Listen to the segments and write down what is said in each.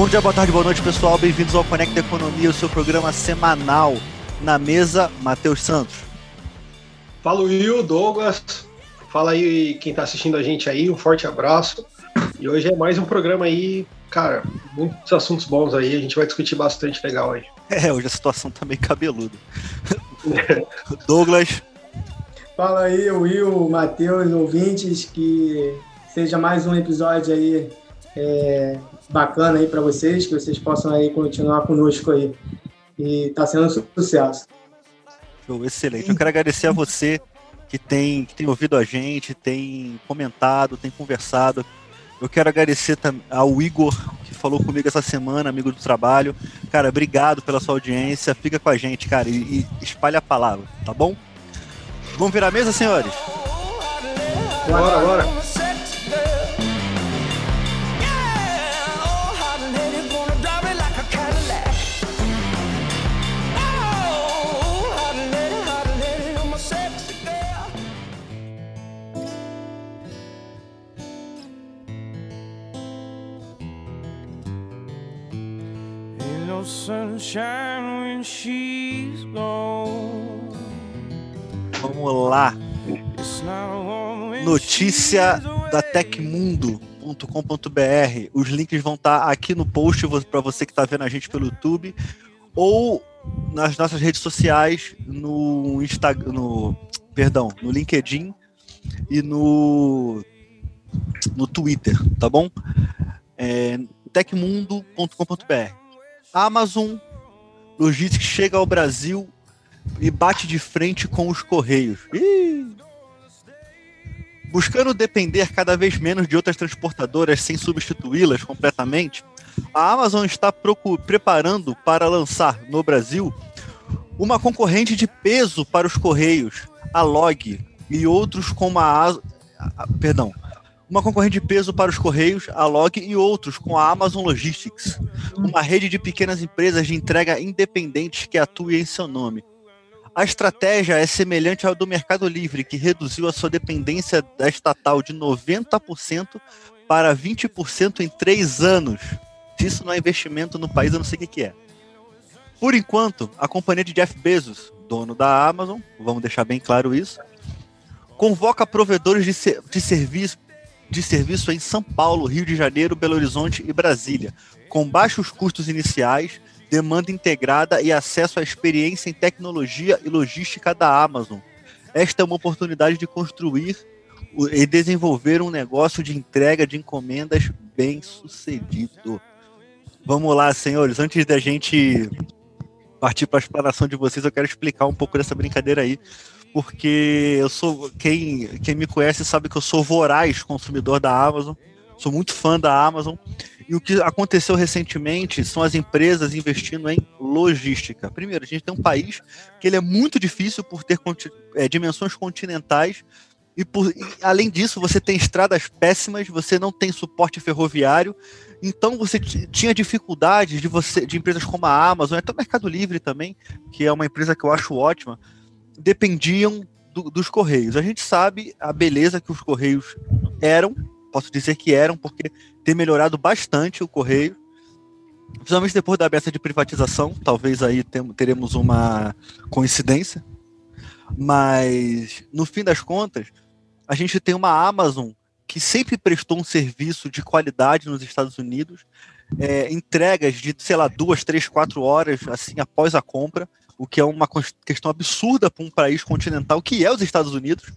Bom dia, boa tarde, boa noite, pessoal. Bem-vindos ao Conecta Economia, o seu programa semanal. Na mesa, Matheus Santos. Fala, Will, Douglas. Fala aí quem está assistindo a gente aí, um forte abraço. E hoje é mais um programa aí, cara, muitos assuntos bons aí, a gente vai discutir bastante legal aí. É, hoje a situação tá meio cabeluda. Douglas. Fala aí, Will, Matheus, ouvintes, que seja mais um episódio aí é, bacana aí para vocês, que vocês possam aí continuar conosco aí. E tá sendo um sucesso. Show, excelente. Eu quero agradecer a você que tem, que tem ouvido a gente, tem comentado, tem conversado. Eu quero agradecer ao Igor, que falou comigo essa semana, amigo do trabalho. Cara, obrigado pela sua audiência. Fica com a gente, cara, e, e espalha a palavra, tá bom? Vamos virar a mesa, senhores? Bora, bora. Vamos lá. Notícia da Tecmundo.com.br. Os links vão estar tá aqui no post para você que está vendo a gente pelo YouTube ou nas nossas redes sociais no Instagram, no perdão, no LinkedIn e no no Twitter, tá bom? É, tecmundo.com.br. Amazon Logistics chega ao Brasil e bate de frente com os Correios. Ih! Buscando depender cada vez menos de outras transportadoras sem substituí-las completamente, a Amazon está preparando para lançar no Brasil uma concorrente de peso para os Correios, a Log, e outros como a, a perdão, uma concorrente de peso para os Correios, a Log e outros, com a Amazon Logistics, uma rede de pequenas empresas de entrega independentes que atua em seu nome. A estratégia é semelhante ao do Mercado Livre, que reduziu a sua dependência da estatal de 90% para 20% em três anos. Se isso não é investimento no país, eu não sei o que é. Por enquanto, a companhia de Jeff Bezos, dono da Amazon, vamos deixar bem claro isso, convoca provedores de, de serviço de serviço em São Paulo, Rio de Janeiro, Belo Horizonte e Brasília, com baixos custos iniciais, demanda integrada e acesso à experiência em tecnologia e logística da Amazon. Esta é uma oportunidade de construir e desenvolver um negócio de entrega de encomendas bem sucedido. Vamos lá, senhores, antes da gente partir para a explanação de vocês, eu quero explicar um pouco dessa brincadeira aí porque eu sou quem, quem me conhece sabe que eu sou voraz consumidor da Amazon, sou muito fã da Amazon. E o que aconteceu recentemente são as empresas investindo em logística. Primeiro, a gente tem um país que ele é muito difícil por ter é, dimensões continentais. E, por, e, além disso você tem estradas péssimas, você não tem suporte ferroviário, então você tinha dificuldades de você de empresas como a Amazon, até o Mercado Livre também, que é uma empresa que eu acho ótima dependiam do, dos Correios. A gente sabe a beleza que os Correios eram, posso dizer que eram, porque tem melhorado bastante o Correio, principalmente depois da aberta de privatização, talvez aí teremos uma coincidência, mas no fim das contas, a gente tem uma Amazon que sempre prestou um serviço de qualidade nos Estados Unidos, é, entregas de, sei lá, duas, três, quatro horas assim após a compra, o que é uma questão absurda para um país continental, que é os Estados Unidos.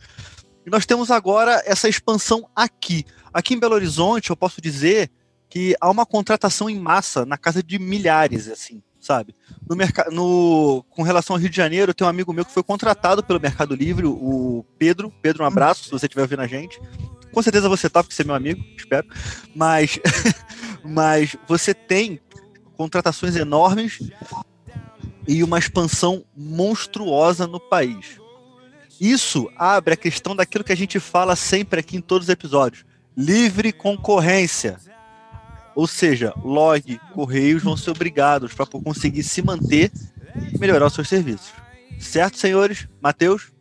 E nós temos agora essa expansão aqui. Aqui em Belo Horizonte, eu posso dizer que há uma contratação em massa na casa de milhares, assim, sabe? No mercado, no com relação ao Rio de Janeiro, tem um amigo meu que foi contratado pelo Mercado Livre, o Pedro. Pedro, um abraço, se você estiver ouvindo a gente. Com certeza você tá, porque você é meu amigo, espero. Mas, mas você tem contratações enormes e uma expansão monstruosa no país. Isso abre a questão daquilo que a gente fala sempre aqui em todos os episódios: livre concorrência. Ou seja, log, correios vão ser obrigados para conseguir se manter e melhorar os seus serviços. Certo, senhores? Matheus?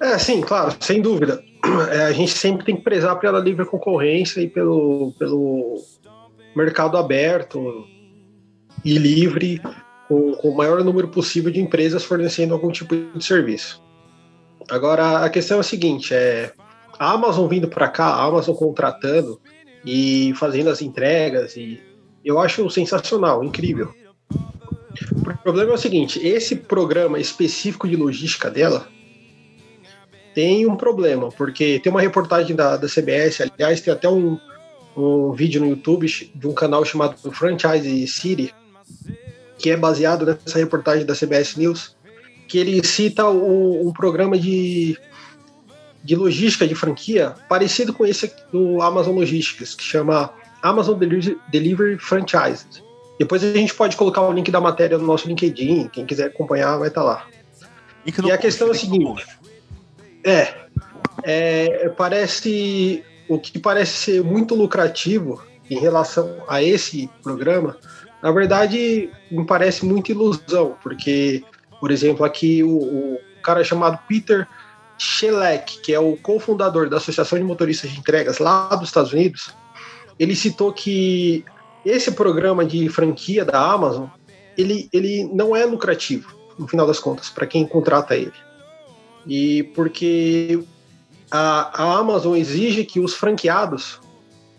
É, sim, claro, sem dúvida. É, a gente sempre tem que prezar pela livre concorrência e pelo, pelo mercado aberto e livre, com, com o maior número possível de empresas fornecendo algum tipo de serviço. Agora, a questão é a seguinte: é, a Amazon vindo para cá, a Amazon contratando e fazendo as entregas, e eu acho sensacional, incrível. O problema é o seguinte: esse programa específico de logística dela tem um problema, porque tem uma reportagem da, da CBS, aliás, tem até um, um vídeo no YouTube de um canal chamado Franchise City, que é baseado nessa reportagem da CBS News, que ele cita um, um programa de, de logística de franquia parecido com esse do Amazon Logistics, que chama Amazon Delivery, Delivery Franchise. Depois a gente pode colocar o link da matéria no nosso LinkedIn, quem quiser acompanhar vai estar lá. E a questão é a seguinte: é, é, parece o que parece ser muito lucrativo em relação a esse programa, na verdade me parece muita ilusão, porque, por exemplo, aqui o, o cara chamado Peter Shelek, que é o cofundador da Associação de Motoristas de Entregas lá dos Estados Unidos, ele citou que esse programa de franquia da Amazon, ele, ele não é lucrativo, no final das contas, para quem contrata ele. E porque a, a Amazon exige que os franqueados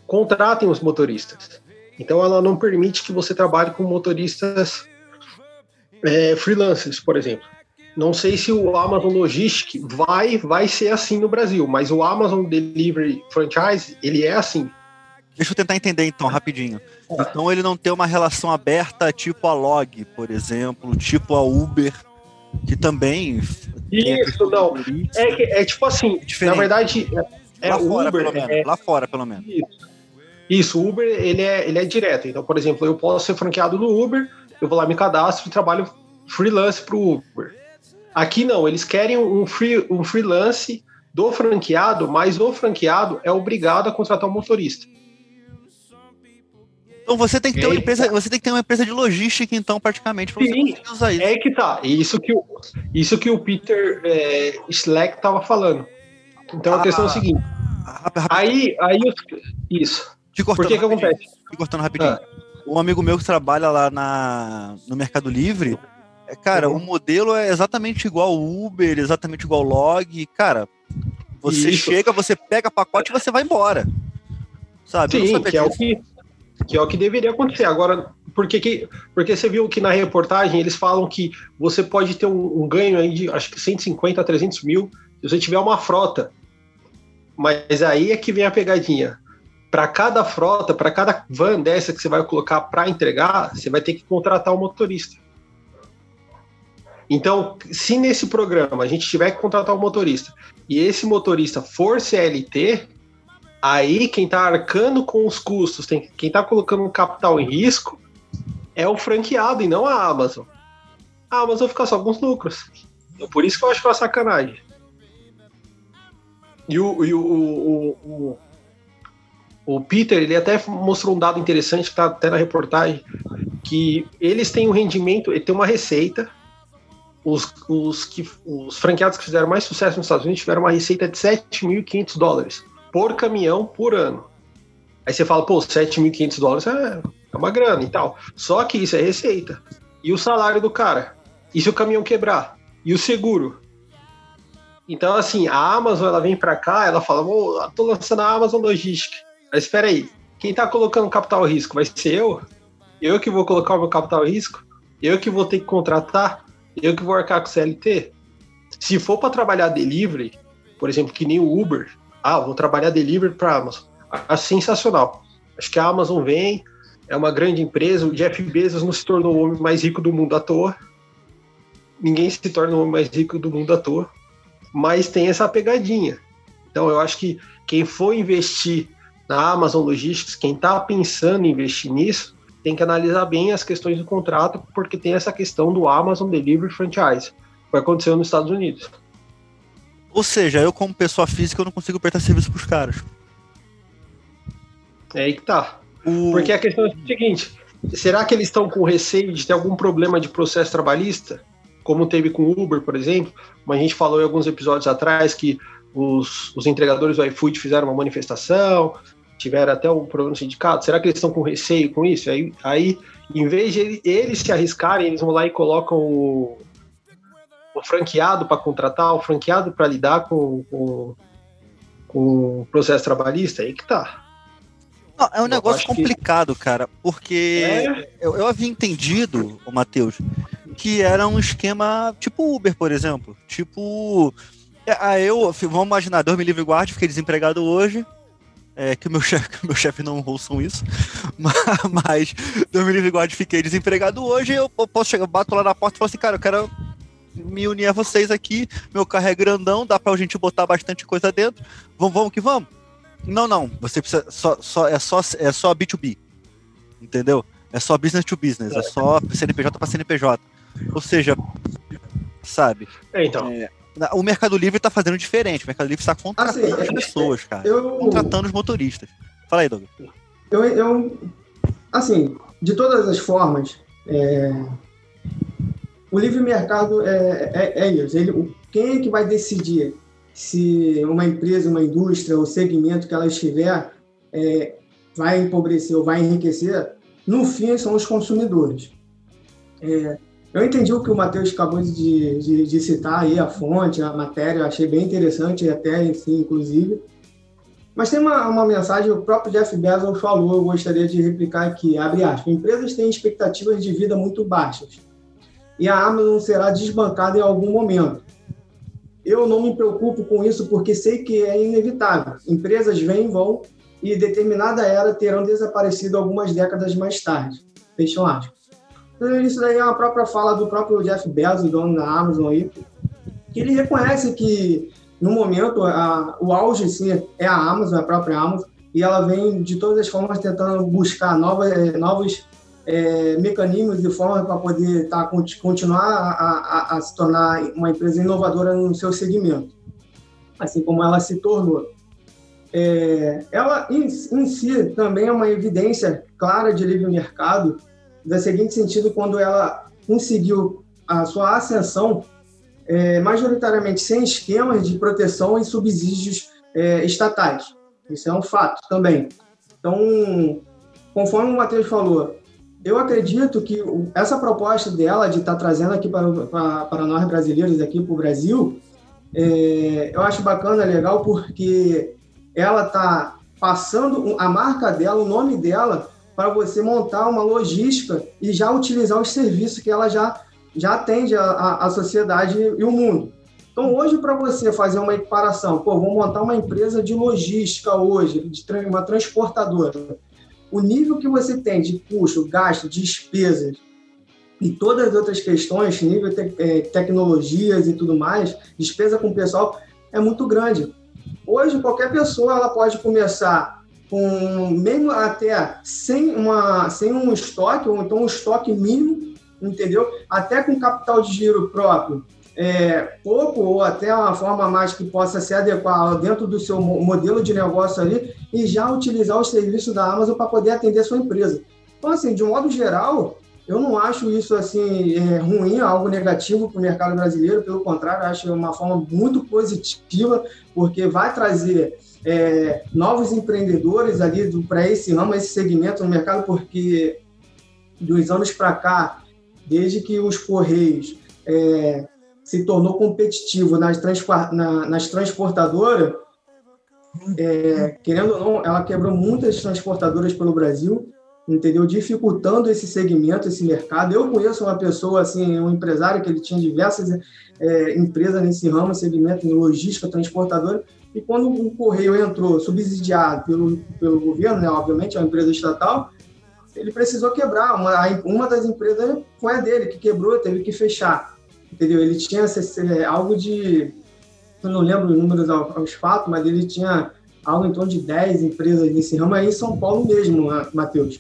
contratem os motoristas. Então ela não permite que você trabalhe com motoristas é, freelancers, por exemplo. Não sei se o Amazon Logistics vai, vai ser assim no Brasil, mas o Amazon Delivery Franchise, ele é assim. Deixa eu tentar entender então, rapidinho. É. Então ele não tem uma relação aberta tipo a Log, por exemplo, tipo a Uber, que também. Isso, não. É, é tipo assim, Diferente. na verdade, é, lá fora, Uber. Pelo menos, é, lá fora, pelo menos. Isso. Isso, o Uber ele é, ele é direto. Então, por exemplo, eu posso ser franqueado no Uber, eu vou lá, me cadastro e trabalho freelance para o Uber. Aqui não, eles querem um, free, um freelance do franqueado, mas o franqueado é obrigado a contratar um motorista. Então você tem que ter uma empresa, você tem que ter uma empresa de logística, então, praticamente, para você usar isso. É que tá. Isso que o, isso que o Peter é, Slack estava falando. Então a ah, questão é a seguinte. Aí, aí isso. Te cortando Por que, que acontece? Te cortando rapidinho. Ah. Um amigo meu que trabalha lá na, no Mercado Livre, é, cara, uhum. o modelo é exatamente igual ao Uber, exatamente igual ao Log. Cara, você isso. chega, você pega pacote e você vai embora. Sabe? Sim, que é o que que é o que deveria acontecer. Agora, por que, que porque você viu que na reportagem eles falam que você pode ter um, um ganho aí de acho que 150 a 300 mil se você tiver uma frota. Mas aí é que vem a pegadinha. Para cada frota, para cada van dessa que você vai colocar para entregar, você vai ter que contratar um motorista. Então, se nesse programa a gente tiver que contratar um motorista e esse motorista for CLT, Aí quem está arcando com os custos, tem, quem está colocando um capital em risco é o franqueado e não a Amazon. A Amazon fica só com os lucros. Então, por isso que eu acho uma sacanagem. E o, e o, o, o, o Peter, ele até mostrou um dado interessante que está até na reportagem, que eles têm um rendimento, ele tem uma receita. Os, os, que, os franqueados que fizeram mais sucesso nos Estados Unidos tiveram uma receita de 7.500 dólares por caminhão por ano. Aí você fala, pô, 7.500 dólares é, é uma grana e tal. Só que isso é receita. E o salário do cara? E se o caminhão quebrar? E o seguro? Então, assim, a Amazon ela vem para cá, ela fala, oh, tô lançando a Amazon Logistics. Mas espera aí, quem tá colocando capital risco vai ser eu? Eu que vou colocar o meu capital risco? Eu que vou ter que contratar? Eu que vou arcar com o CLT? Se for para trabalhar delivery, por exemplo, que nem o Uber, ah, vou trabalhar delivery para Amazon. É sensacional. Acho que a Amazon vem, é uma grande empresa. O Jeff Bezos não se tornou o homem mais rico do mundo à toa. Ninguém se torna o homem mais rico do mundo à toa. Mas tem essa pegadinha. Então eu acho que quem for investir na Amazon Logistics, quem está pensando em investir nisso, tem que analisar bem as questões do contrato, porque tem essa questão do Amazon Delivery Franchise, que vai acontecer nos Estados Unidos. Ou seja, eu como pessoa física eu não consigo prestar serviço pros caras. É aí que tá. O... Porque a questão é a seguinte: será que eles estão com receio de ter algum problema de processo trabalhista? Como teve com o Uber, por exemplo? Como a gente falou em alguns episódios atrás que os, os entregadores do iFood fizeram uma manifestação tiveram até um problema no sindicato? Será que eles estão com receio com isso? Aí, aí em vez de ele, eles se arriscarem, eles vão lá e colocam o, o franqueado para contratar, o franqueado para lidar com, com, com, o processo trabalhista, aí que tá. Não, é um eu negócio complicado, que... cara, porque é... eu, eu havia entendido, o Matheus, que era um esquema tipo Uber, por exemplo. Tipo. Ah, eu, vamos imaginar, Deus me livre guarde, fiquei desempregado hoje. É, que o meu chefe, meu chefe não ouçam isso, mas, mas Deus me livre guarde, fiquei desempregado hoje. Eu, eu posso chegar, bato lá na porta e falo assim, cara, eu quero me unir a vocês aqui. Meu carro é grandão, dá pra gente botar bastante coisa dentro. Vamos, vamos que vamos. Não, não. Você precisa. Só, só, é, só, é só B2B. Entendeu? É só business to business. É só CNPJ para CNPJ. Ou seja, sabe? É, então. É, o Mercado Livre está fazendo diferente. O Mercado Livre está contratando assim, as pessoas, cara. Eu... Contratando os motoristas. Fala aí, Douglas. Eu, eu, assim, de todas as formas, é, o livre mercado é, é, é isso. Ele, quem é que vai decidir se uma empresa, uma indústria, o segmento que ela estiver é, vai empobrecer ou vai enriquecer? No fim, são os consumidores. É, eu entendi o que o Matheus acabou de, de, de, citar aí, a fonte, a matéria, achei bem interessante, até si, inclusive. Mas tem uma, uma mensagem, o próprio Jeff Bezos falou, eu gostaria de replicar aqui, abre aspas, empresas têm expectativas de vida muito baixas e a Amazon será desbancada em algum momento. Eu não me preocupo com isso porque sei que é inevitável. Empresas vêm e vão e determinada era terão desaparecido algumas décadas mais tarde. Fecham aspas. Isso daí é uma própria fala do próprio Jeff Bezos, dono da Amazon aí, que ele reconhece que no momento a, o auge sim é a Amazon, a própria Amazon, e ela vem de todas as formas tentando buscar novas, eh, novos é, mecanismos e formas para poder tá, continuar a, a, a, se tornar uma empresa inovadora no seu segmento, assim como ela se tornou. É, ela em, em, si também é uma evidência clara de livre mercado, no seguinte sentido, quando ela conseguiu a sua ascensão é, majoritariamente sem esquemas de proteção e subsídios é, estatais. Isso é um fato também. Então, conforme o Matheus falou, eu acredito que essa proposta dela de estar tá trazendo aqui para, para, para nós brasileiros, aqui para o Brasil, é, eu acho bacana, legal, porque ela está passando a marca dela, o nome dela, para você montar uma logística e já utilizar os serviços que ela já, já atende à sociedade e o mundo. Então, hoje, para você fazer uma equiparação, pô, vou montar uma empresa de logística hoje, de uma transportadora o nível que você tem de custo, gasto, despesas e todas as outras questões, nível de é, tecnologias e tudo mais, despesa com o pessoal, é muito grande. Hoje, qualquer pessoa ela pode começar com, mesmo até sem, uma, sem um estoque, ou então um estoque mínimo, entendeu? Até com capital de giro próprio, é, pouco ou até uma forma mais que possa se adequar dentro do seu modelo de negócio ali e já utilizar os serviços da Amazon para poder atender sua empresa. Então, assim, de um modo geral, eu não acho isso assim é, ruim, algo negativo para o mercado brasileiro, pelo contrário, acho uma forma muito positiva, porque vai trazer é, novos empreendedores ali para esse ramo, esse segmento no mercado, porque dos anos para cá, desde que os Correios é, se tornou competitivo nas, na, nas transportadoras, é, querendo ou não, ela quebrou muitas transportadoras pelo Brasil, entendeu? Dificultando esse segmento, esse mercado. Eu conheço uma pessoa, assim, um empresário que ele tinha diversas é, empresas nesse ramo, segmento logística, transportadora, e quando o Correio entrou subsidiado pelo, pelo governo, né, obviamente, é uma empresa estatal, ele precisou quebrar. Uma, uma das empresas foi a dele, que quebrou, teve que fechar entendeu? Ele tinha algo de, eu não lembro os números aos fatos, mas ele tinha algo em torno de 10 empresas nesse ramo aí em São Paulo mesmo, Matheus.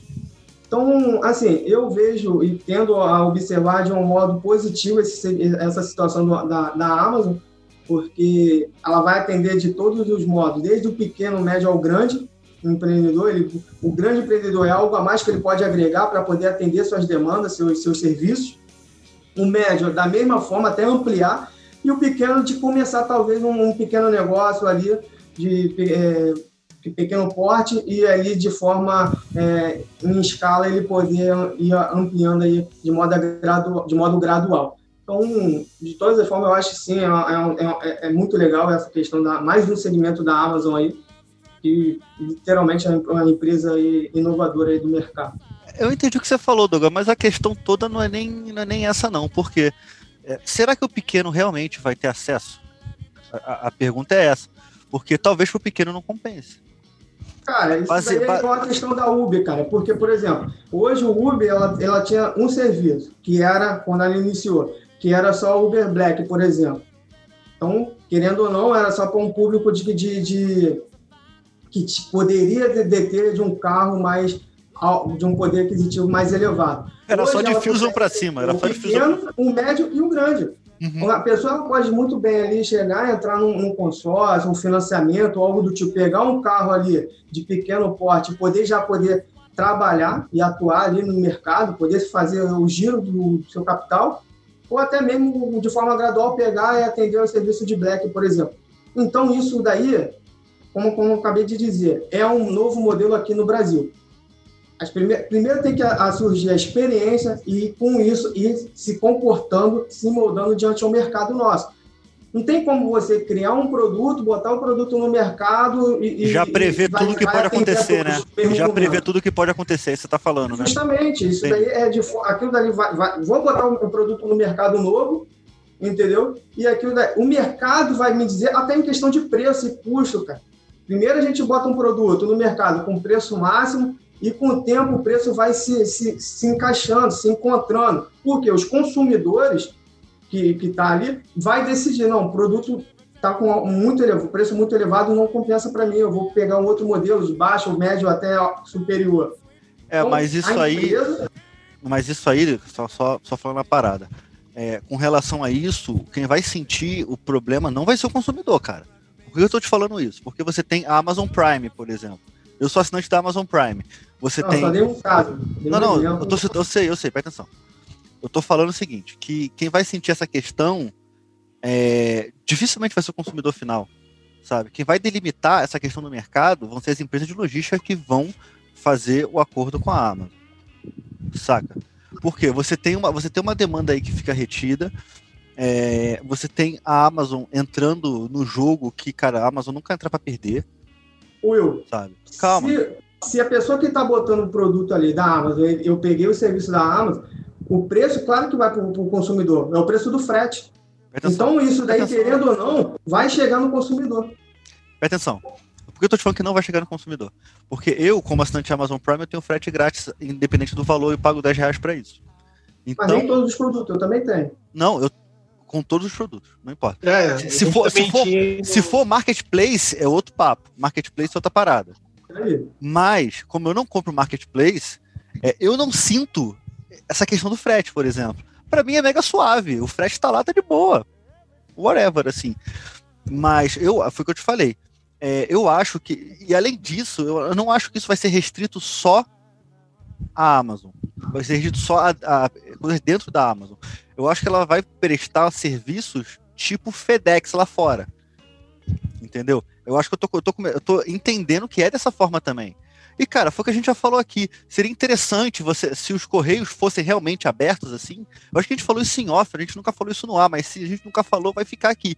Então, assim, eu vejo e tendo a observar de um modo positivo esse, essa situação do, da, da Amazon, porque ela vai atender de todos os modos, desde o pequeno, médio ao grande empreendedor. Ele, o grande empreendedor é algo a mais que ele pode agregar para poder atender suas demandas, seus, seus serviços o médio da mesma forma, até ampliar, e o pequeno de começar talvez um, um pequeno negócio ali, de é, pequeno porte e aí de forma é, em escala ele poder ir ampliando aí de modo, gradual, de modo gradual. Então, de todas as formas, eu acho que sim, é, é, é, é muito legal essa questão da mais um segmento da Amazon aí, que literalmente é uma empresa inovadora aí do mercado. Eu entendi o que você falou, Douglas, mas a questão toda não é nem, não é nem essa não, porque é, será que o pequeno realmente vai ter acesso? A, a pergunta é essa, porque talvez para o pequeno não compense. Cara, isso Base, daí é uma questão da Uber, cara, porque, por exemplo, hoje o Uber, ela, ela tinha um serviço, que era, quando ela iniciou, que era só o Uber Black, por exemplo. Então, querendo ou não, era só para um público de, de, de que poderia deter de um carro mais de um poder aquisitivo mais elevado. Era Hoje, só de Fusion para cima, era um só de pequeno, um médio e um grande. Uhum. A pessoa pode muito bem ali chegar, entrar num, num, consórcio, um financiamento, algo do tipo, pegar um carro ali de pequeno porte, poder já poder trabalhar e atuar ali no mercado, poder fazer o giro do seu capital, ou até mesmo de forma gradual pegar e atender o serviço de black, por exemplo. Então, isso daí, como, como eu acabei de dizer, é um novo modelo aqui no Brasil. As primeir, primeiro tem que a, a surgir a experiência e, com isso, ir se comportando, se moldando diante ao mercado nosso. Não tem como você criar um produto, botar o um produto no mercado e. Já prever tudo que pode acontecer, né? Já prever tudo que pode acontecer, você está falando, né? Justamente, isso Sim. daí é de. Aquilo dali vai. vai vou botar um produto no mercado novo, entendeu? E aquilo daí, o mercado vai me dizer, até em questão de preço e custo, cara. Primeiro a gente bota um produto no mercado com preço máximo, e com o tempo o preço vai se, se, se encaixando, se encontrando, porque os consumidores que está ali vai decidir, não, o produto está com muito elevado, preço muito elevado não compensa para mim, eu vou pegar um outro modelo de baixo, médio até superior. É, então, mas isso empresa... aí, mas isso aí, só, só, só falando a parada, é, com relação a isso, quem vai sentir o problema não vai ser o consumidor, cara. Por que eu estou te falando isso? Porque você tem a Amazon Prime, por exemplo. Eu sou assinante da Amazon Prime. Você não, tem. Só dei um caso. Dei não, não, eu, tô, eu sei, eu sei, presta atenção. Eu tô falando o seguinte: que quem vai sentir essa questão é, dificilmente vai ser o consumidor final. Sabe? Quem vai delimitar essa questão do mercado vão ser as empresas de logística que vão fazer o acordo com a Amazon. Saca? Porque você tem uma, você tem uma demanda aí que fica retida. É, você tem a Amazon entrando no jogo que, cara, a Amazon nunca entra para perder. Will, sabe? Calma. Se, se a pessoa que está botando o produto ali da Amazon, eu peguei o serviço da Amazon, o preço, claro que vai para o consumidor, é o preço do frete. Então, isso daí, querendo ou não, vai chegar no consumidor. Presta atenção. Por que eu tô te falando que não vai chegar no consumidor? Porque eu, como assinante Amazon Prime, eu tenho frete grátis, independente do valor, e pago 10 reais para isso. Então, Mas nem todos os produtos, eu também tenho. Não, eu com todos os produtos, não importa. É, se, se, for, se, for, se for marketplace, é outro papo. Marketplace é outra parada. Mas, como eu não compro marketplace, é, eu não sinto essa questão do frete, por exemplo. Para mim é mega suave. O frete tá lá, tá de boa. Whatever, assim. Mas eu, foi o que eu te falei. É, eu acho que, e além disso, eu, não acho que isso vai ser restrito só à Amazon. Vai ser restrito só a coisas dentro da Amazon eu acho que ela vai prestar serviços tipo FedEx lá fora. Entendeu? Eu acho que eu tô, eu tô, eu tô entendendo que é dessa forma também. E, cara, foi o que a gente já falou aqui. Seria interessante você, se os correios fossem realmente abertos assim. Eu acho que a gente falou isso em off, a gente nunca falou isso no ar, mas se a gente nunca falou, vai ficar aqui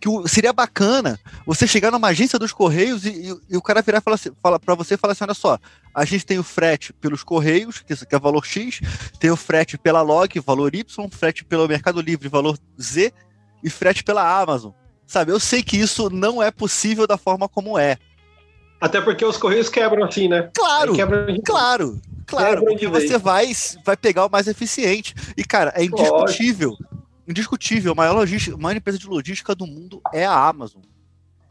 que seria bacana você chegar numa agência dos Correios e, e, e o cara virar e falar, assim, fala para você e falar assim: olha só, a gente tem o frete pelos Correios, que, que é valor X, tem o frete pela Log, valor Y, frete pelo Mercado Livre, valor Z, e frete pela Amazon. Sabe, eu sei que isso não é possível da forma como é. Até porque os Correios quebram assim, né? Claro, claro, claro, porque você vai, vai pegar o mais eficiente. E, cara, é indiscutível. Lógico indiscutível, a maior, logística, a maior empresa de logística do mundo é a Amazon.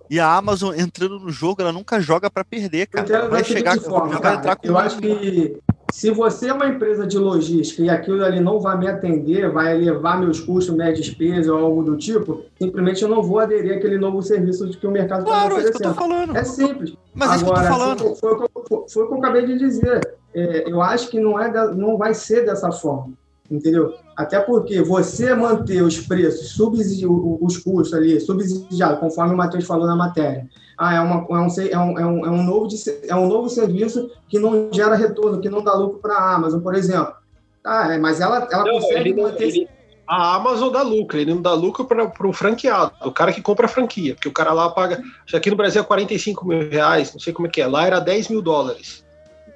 E a Amazon entrando no jogo, ela nunca joga para perder, cara. Ela vai chegar, forma, já vai entrar com Eu acho que se você é uma empresa de logística e aquilo ali não vai me atender, vai elevar meus custos, minha despesa ou algo do tipo, simplesmente eu não vou aderir àquele novo serviço de que o mercado está claro, oferecendo. É, isso que eu tô falando. é simples. Mas Agora, é isso que eu tô falando. Foi, foi, foi, foi o que eu acabei de dizer. É, eu acho que não, é da, não vai ser dessa forma. Entendeu? Até porque você manter os preços, os custos ali, subsidiados, conforme o Matheus falou na matéria. Ah, é, uma, é, um, é, um, é, um, é, um novo, é um novo serviço que não gera retorno, que não dá lucro para a Amazon, por exemplo. Ah, é, mas ela, ela não, consegue ele, manter... Ele, a Amazon dá lucro, ele não dá lucro para o franqueado, o cara que compra a franquia, porque o cara lá paga, aqui no Brasil é 45 mil reais, não sei como é que é, lá era 10 mil dólares.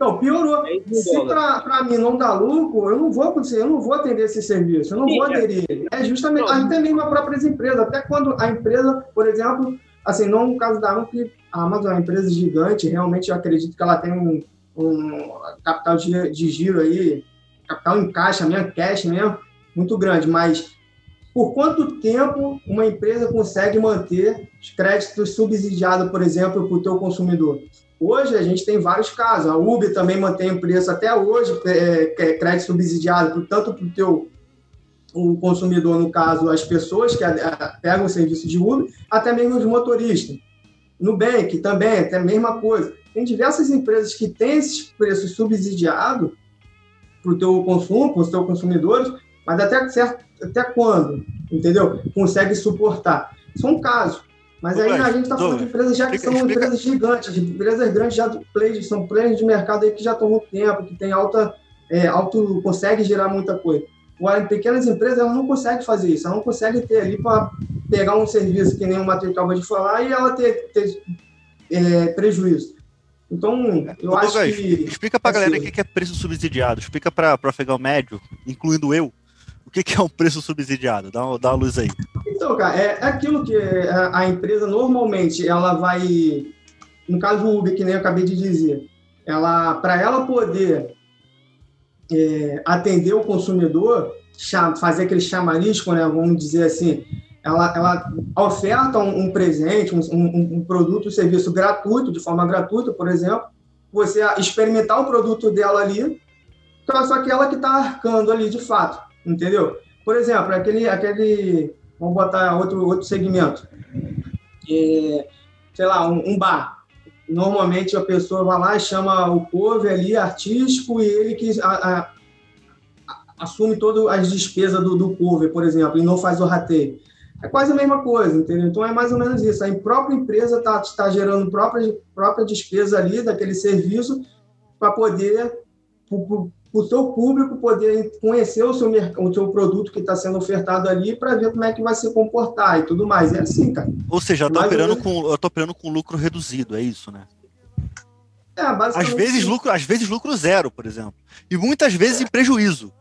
Então, piorou. Se para mim não dá lucro, eu não vou eu não vou atender esse serviço, eu não Sim, vou é. aderir. É, é justamente, não. até mesmo as próprias empresas, até quando a empresa, por exemplo, assim, não no caso da Amazon, que a Amazon é uma empresa gigante, realmente eu acredito que ela tem um, um capital de, de giro aí, capital em caixa mesmo, cash mesmo, muito grande, mas por quanto tempo uma empresa consegue manter os créditos subsidiados, por exemplo, para o teu consumidor? Hoje a gente tem vários casos. A Uber também mantém preço até hoje, é, é crédito subsidiado, tanto para o teu o consumidor, no caso, as pessoas que pegam o serviço de Uber, até mesmo os motoristas. Nubank também, até a mesma coisa. Tem diversas empresas que têm esses preços subsidiados para o teu consumo, para os teus consumidores, mas até, certo, até quando, entendeu? Consegue suportar. São casos. Mas aí a gente está falando de empresas já que são empresas gigantes, de empresas grandes, já players, são players de mercado aí que já muito tempo, que tem alta, é, alto, consegue gerar muita coisa. Agora, em pequenas empresas, elas não conseguem fazer isso, elas não conseguem ter ali para pegar um serviço que nem o Matheus acabou de falar e ela ter, ter é, prejuízo. Então, eu acho que. Explica para a galera o que é preço subsidiado, explica para o afegão médio, incluindo eu, o que é um preço subsidiado. Dá, dá uma luz aí. Então, cara, é, é aquilo que a empresa normalmente ela vai, no caso do Uber, que nem eu acabei de dizer, ela, para ela poder é, atender o consumidor, fazer aquele chamarisco, né, vamos dizer assim, ela, ela oferta um, um presente, um, um, um, produto, um serviço gratuito, de forma gratuita, por exemplo, você experimentar o produto dela ali, só que ela que está arcando ali de fato, entendeu? Por exemplo, aquele, aquele Vamos botar outro, outro segmento. É, sei lá, um, um, bar. Normalmente a pessoa vai lá e chama o cover ali, artístico, e ele que a, a, assume todas as despesas do, do por exemplo, e não faz o rateio. É quase a mesma coisa, entendeu? Então é mais ou menos isso. A própria empresa está tá gerando própria, própria despesa ali daquele serviço para poder o seu público poder conhecer o seu, o seu produto que está sendo ofertado ali para ver como é que vai se comportar e tudo mais. É assim, cara. Ou seja, eu estou operando, com, eu operando com lucro reduzido, é isso, né? É, às vezes, lucro, às vezes lucro zero, por exemplo. E muitas vezes é. em prejuízo.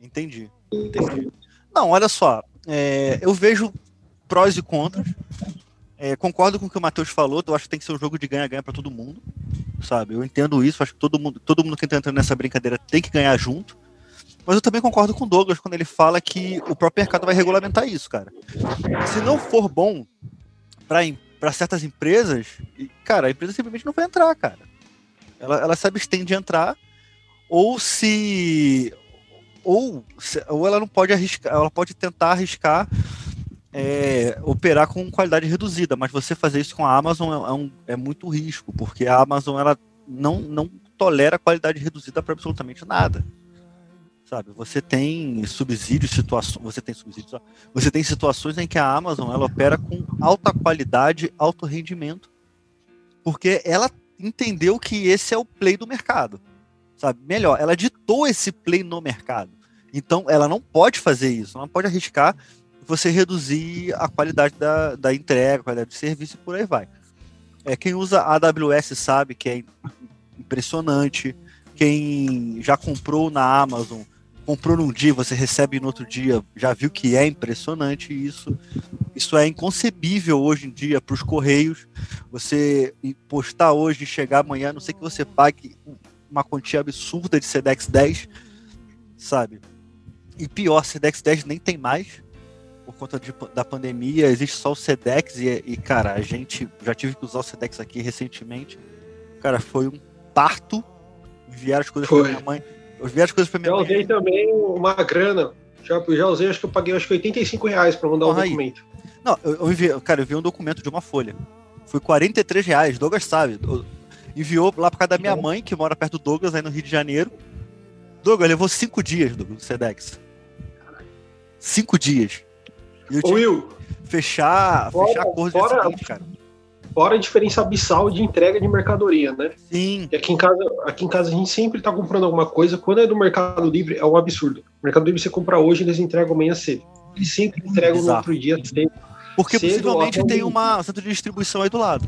Entendi. Entendi. Não, olha só. É, eu vejo prós e contras. É, concordo com o que o Matheus falou, eu acho que tem que ser um jogo de ganha-ganha para todo mundo, sabe? Eu entendo isso, acho que todo mundo, todo mundo que está entrando nessa brincadeira tem que ganhar junto. Mas eu também concordo com o Douglas quando ele fala que o próprio mercado vai regulamentar isso, cara. Se não for bom para certas empresas, cara, a empresa simplesmente não vai entrar, cara. Ela, ela se abstém de entrar, ou se. Ou, ou ela não pode arriscar, ela pode tentar arriscar é, operar com qualidade reduzida, mas você fazer isso com a Amazon é, é, um, é muito risco, porque a Amazon ela não, não tolera qualidade reduzida para absolutamente nada. Sabe, você tem subsídios, situações, você tem subsídios, você tem situações em que a Amazon ela opera com alta qualidade, alto rendimento, porque ela entendeu que esse é o play do mercado, sabe? Melhor, ela ditou esse play no mercado. Então, ela não pode fazer isso, não pode arriscar você reduzir a qualidade da, da entrega, a qualidade do serviço e por aí vai. É, quem usa AWS sabe que é impressionante. Quem já comprou na Amazon, comprou num dia, você recebe no outro dia, já viu que é impressionante isso. Isso é inconcebível hoje em dia para os correios. Você postar hoje e chegar amanhã, não sei que você pague uma quantia absurda de SEDEX 10, sabe? E pior, SEDEX 10 nem tem mais por conta de, da pandemia, existe só o Sedex e, e, cara, a gente já tive que usar o Sedex aqui recentemente. Cara, foi um parto enviar as coisas para minha mãe. Enviar as coisas para minha já mãe. usei também uma grana. Já, já usei, acho que eu paguei acho que 85 reais para mandar o um documento. Não, eu, eu enviei, cara, eu enviei um documento de uma folha. Foi 43 reais, Douglas sabe. Enviou lá para casa da minha mãe, que mora perto do Douglas, aí no Rio de Janeiro. Douglas, levou cinco dias, Douglas, no Sedex. Cinco dias. Will, fechar, fora, fechar a cor fora, seguinte, cara. Fora a diferença abissal de entrega de mercadoria, né? Sim. E aqui em casa, aqui em casa a gente sempre tá comprando alguma coisa. Quando é do Mercado Livre, é um absurdo. Mercado Livre você compra hoje, eles entregam amanhã cedo. Eles sempre entregam Exato. no outro dia cedo. Porque cedo, possivelmente tem uma centro de distribuição aí do lado.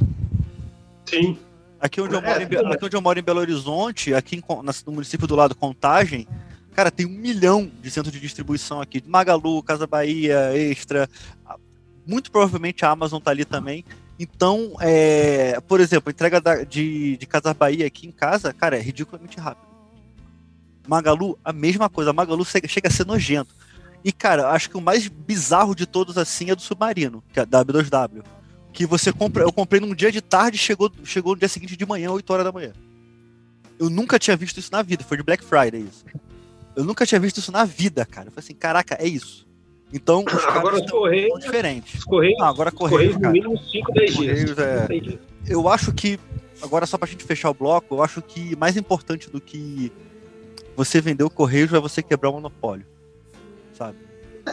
Sim. Aqui onde, eu moro, em, é. aqui onde eu moro em Belo Horizonte, aqui em, no município do lado, Contagem, cara, tem um milhão de centros de distribuição aqui. Magalu, Casa Bahia, Extra. Muito provavelmente a Amazon tá ali também. Então, é, por exemplo, entrega da, de, de Casa Bahia aqui em casa, cara, é ridiculamente rápido. Magalu, a mesma coisa. Magalu chega a ser nojento. E, cara, acho que o mais bizarro de todos, assim, é do Submarino, que é W2W. Que você compra. Eu comprei num dia de tarde chegou, chegou no dia seguinte de manhã, 8 horas da manhã. Eu nunca tinha visto isso na vida. Foi de Black Friday isso. Eu nunca tinha visto isso na vida, cara. Eu falei assim, caraca, é isso. Então, os agora estão correios, diferentes. Os correios, Não, agora correios, no mínimo 5, 10 dias. É... Eu acho que, agora só pra gente fechar o bloco, eu acho que mais importante do que você vender o correios é você quebrar o monopólio, sabe?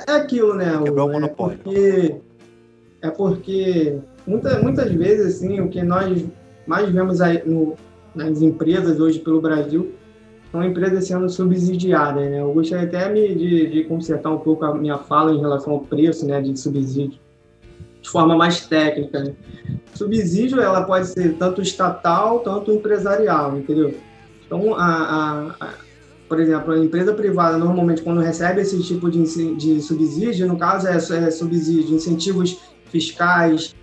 É aquilo, né? Quebrar o, o monopólio. É porque, é porque muita, muitas vezes, assim, o que nós mais vemos aí no, nas empresas hoje pelo Brasil são empresas sendo subsidiadas, né? Eu gostaria até de, de consertar um pouco a minha fala em relação ao preço, né, de subsídio, de forma mais técnica. Né? Subsídio, ela pode ser tanto estatal, tanto empresarial, entendeu? Então, a, a, a, por exemplo, a empresa privada, normalmente, quando recebe esse tipo de, de subsídio, no caso, é, é subsídio, incentivos fiscais,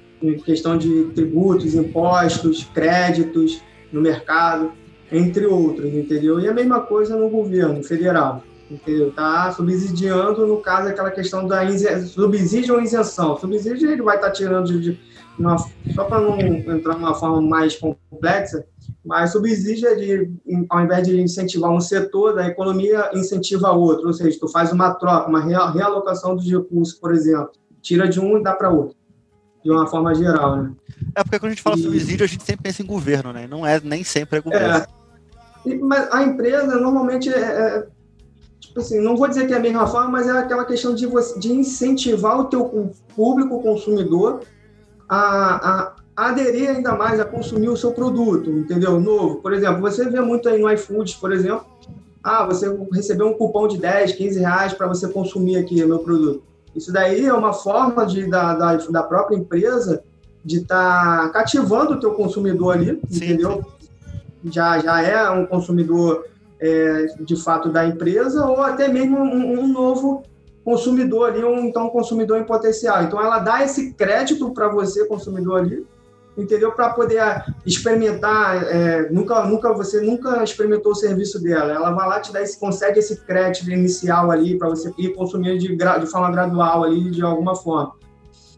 questão de tributos, impostos, créditos no mercado entre outros, entendeu? E a mesma coisa no governo federal, entendeu? Tá subsidiando, no caso, aquela questão da subsídio ou isenção. Subsídio ele vai estar tá tirando de, de uma, só para não entrar numa forma mais complexa, mas subsídio é de, ao invés de incentivar um setor da economia, incentiva outro, ou seja, tu faz uma troca, uma realocação dos recursos, por exemplo, tira de um e dá para outro de uma forma geral, né? É porque quando a gente fala e... subsídio, a gente sempre pensa em governo, né? Não é nem sempre é governo. É, mas a empresa normalmente é, é, tipo assim, não vou dizer que é a mesma forma, mas é aquela questão de, você, de incentivar o teu público consumidor a, a, aderir ainda mais a consumir o seu produto, entendeu? Novo. Por exemplo, você vê muito aí no iFood, por exemplo, ah, você recebeu um cupom de 10, 15 reais para você consumir aqui o meu produto. Isso daí é uma forma de, da, da, da própria empresa de estar tá cativando o teu consumidor ali, Sim. entendeu? Já, já é um consumidor é, de fato da empresa ou até mesmo um, um novo consumidor ali, um, então um consumidor em potencial. Então ela dá esse crédito para você, consumidor ali, entendeu? Para poder experimentar, é, nunca, nunca você nunca experimentou o serviço dela. Ela vai lá te dar esse, concede esse crédito inicial ali para você ir consumindo de, de forma gradual ali, de alguma forma.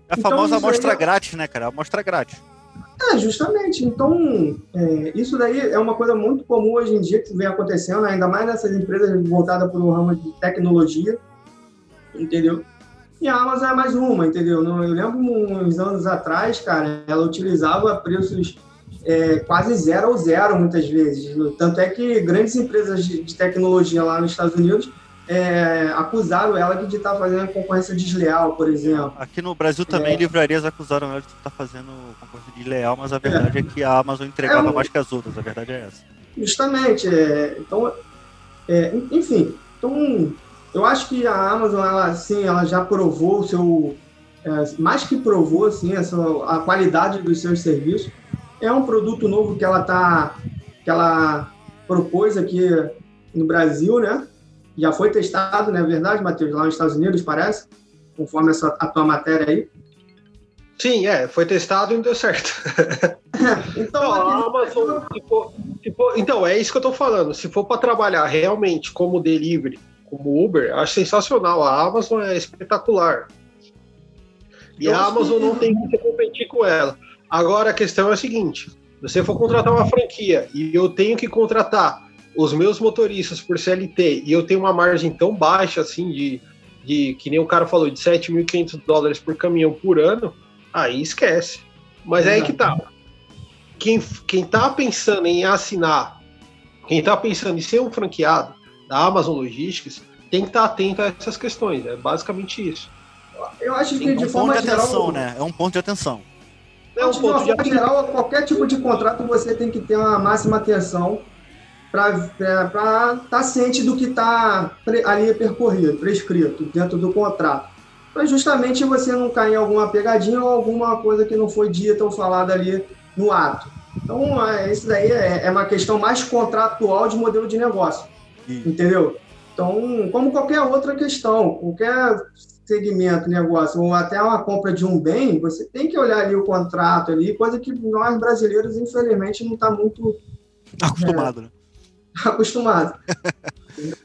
É a então, famosa amostra aí... grátis, né, cara? Amostra grátis. É, justamente. Então, é, isso daí é uma coisa muito comum hoje em dia que vem acontecendo, ainda mais nessas empresas voltadas para o ramo de tecnologia, entendeu? E a Amazon é mais uma, entendeu? Eu lembro uns anos atrás, cara, ela utilizava preços é, quase zero ou zero muitas vezes. Tanto é que grandes empresas de tecnologia lá nos Estados Unidos é, acusaram ela de estar fazendo concorrência desleal, por exemplo. Aqui no Brasil também, é. livrarias acusaram ela de estar fazendo concorrência desleal, mas a verdade é, é que a Amazon entregava é um... mais que as outras, a verdade é essa. Justamente, é, então, é, enfim, então, eu acho que a Amazon, ela, assim, ela já provou o seu, mais que provou, assim, essa, a qualidade dos seus serviços, é um produto novo que ela tá, que ela propôs aqui no Brasil, né? Já foi testado, não é verdade, Matheus, lá nos Estados Unidos, parece? Conforme essa, a tua matéria aí. Sim, é, foi testado e não deu certo. então, não, a Amazon, se for, se for, então, é isso que eu estou falando. Se for para trabalhar realmente como delivery, como Uber, acho sensacional. A Amazon é espetacular. E eu a Amazon que... não tem que competir com ela. Agora a questão é a seguinte: se você for contratar uma franquia e eu tenho que contratar os meus motoristas por CLT e eu tenho uma margem tão baixa assim de, de que nem o cara falou, de 7.500 dólares por caminhão por ano, aí esquece. Mas é aí que tá. Quem, quem tá pensando em assinar, quem tá pensando em ser um franqueado, da Amazon Logistics tem que estar atento a essas questões. É basicamente isso. Eu acho que É de um forma ponto de geral, atenção, né? É um ponto de atenção. É um de ponto uma de forma geral, qualquer tipo de contrato você tem que ter uma máxima atenção para estar ciente do que está ali percorrido, prescrito dentro do contrato. Para justamente você não cair em alguma pegadinha ou alguma coisa que não foi dita ou falada ali no ato. Então, é, isso daí é, é uma questão mais contratual de modelo de negócio. Isso. Entendeu? Então, como qualquer outra questão, qualquer segmento, negócio, ou até uma compra de um bem, você tem que olhar ali o contrato ali, coisa que nós brasileiros, infelizmente, não está muito Acostumado, né? acostumado.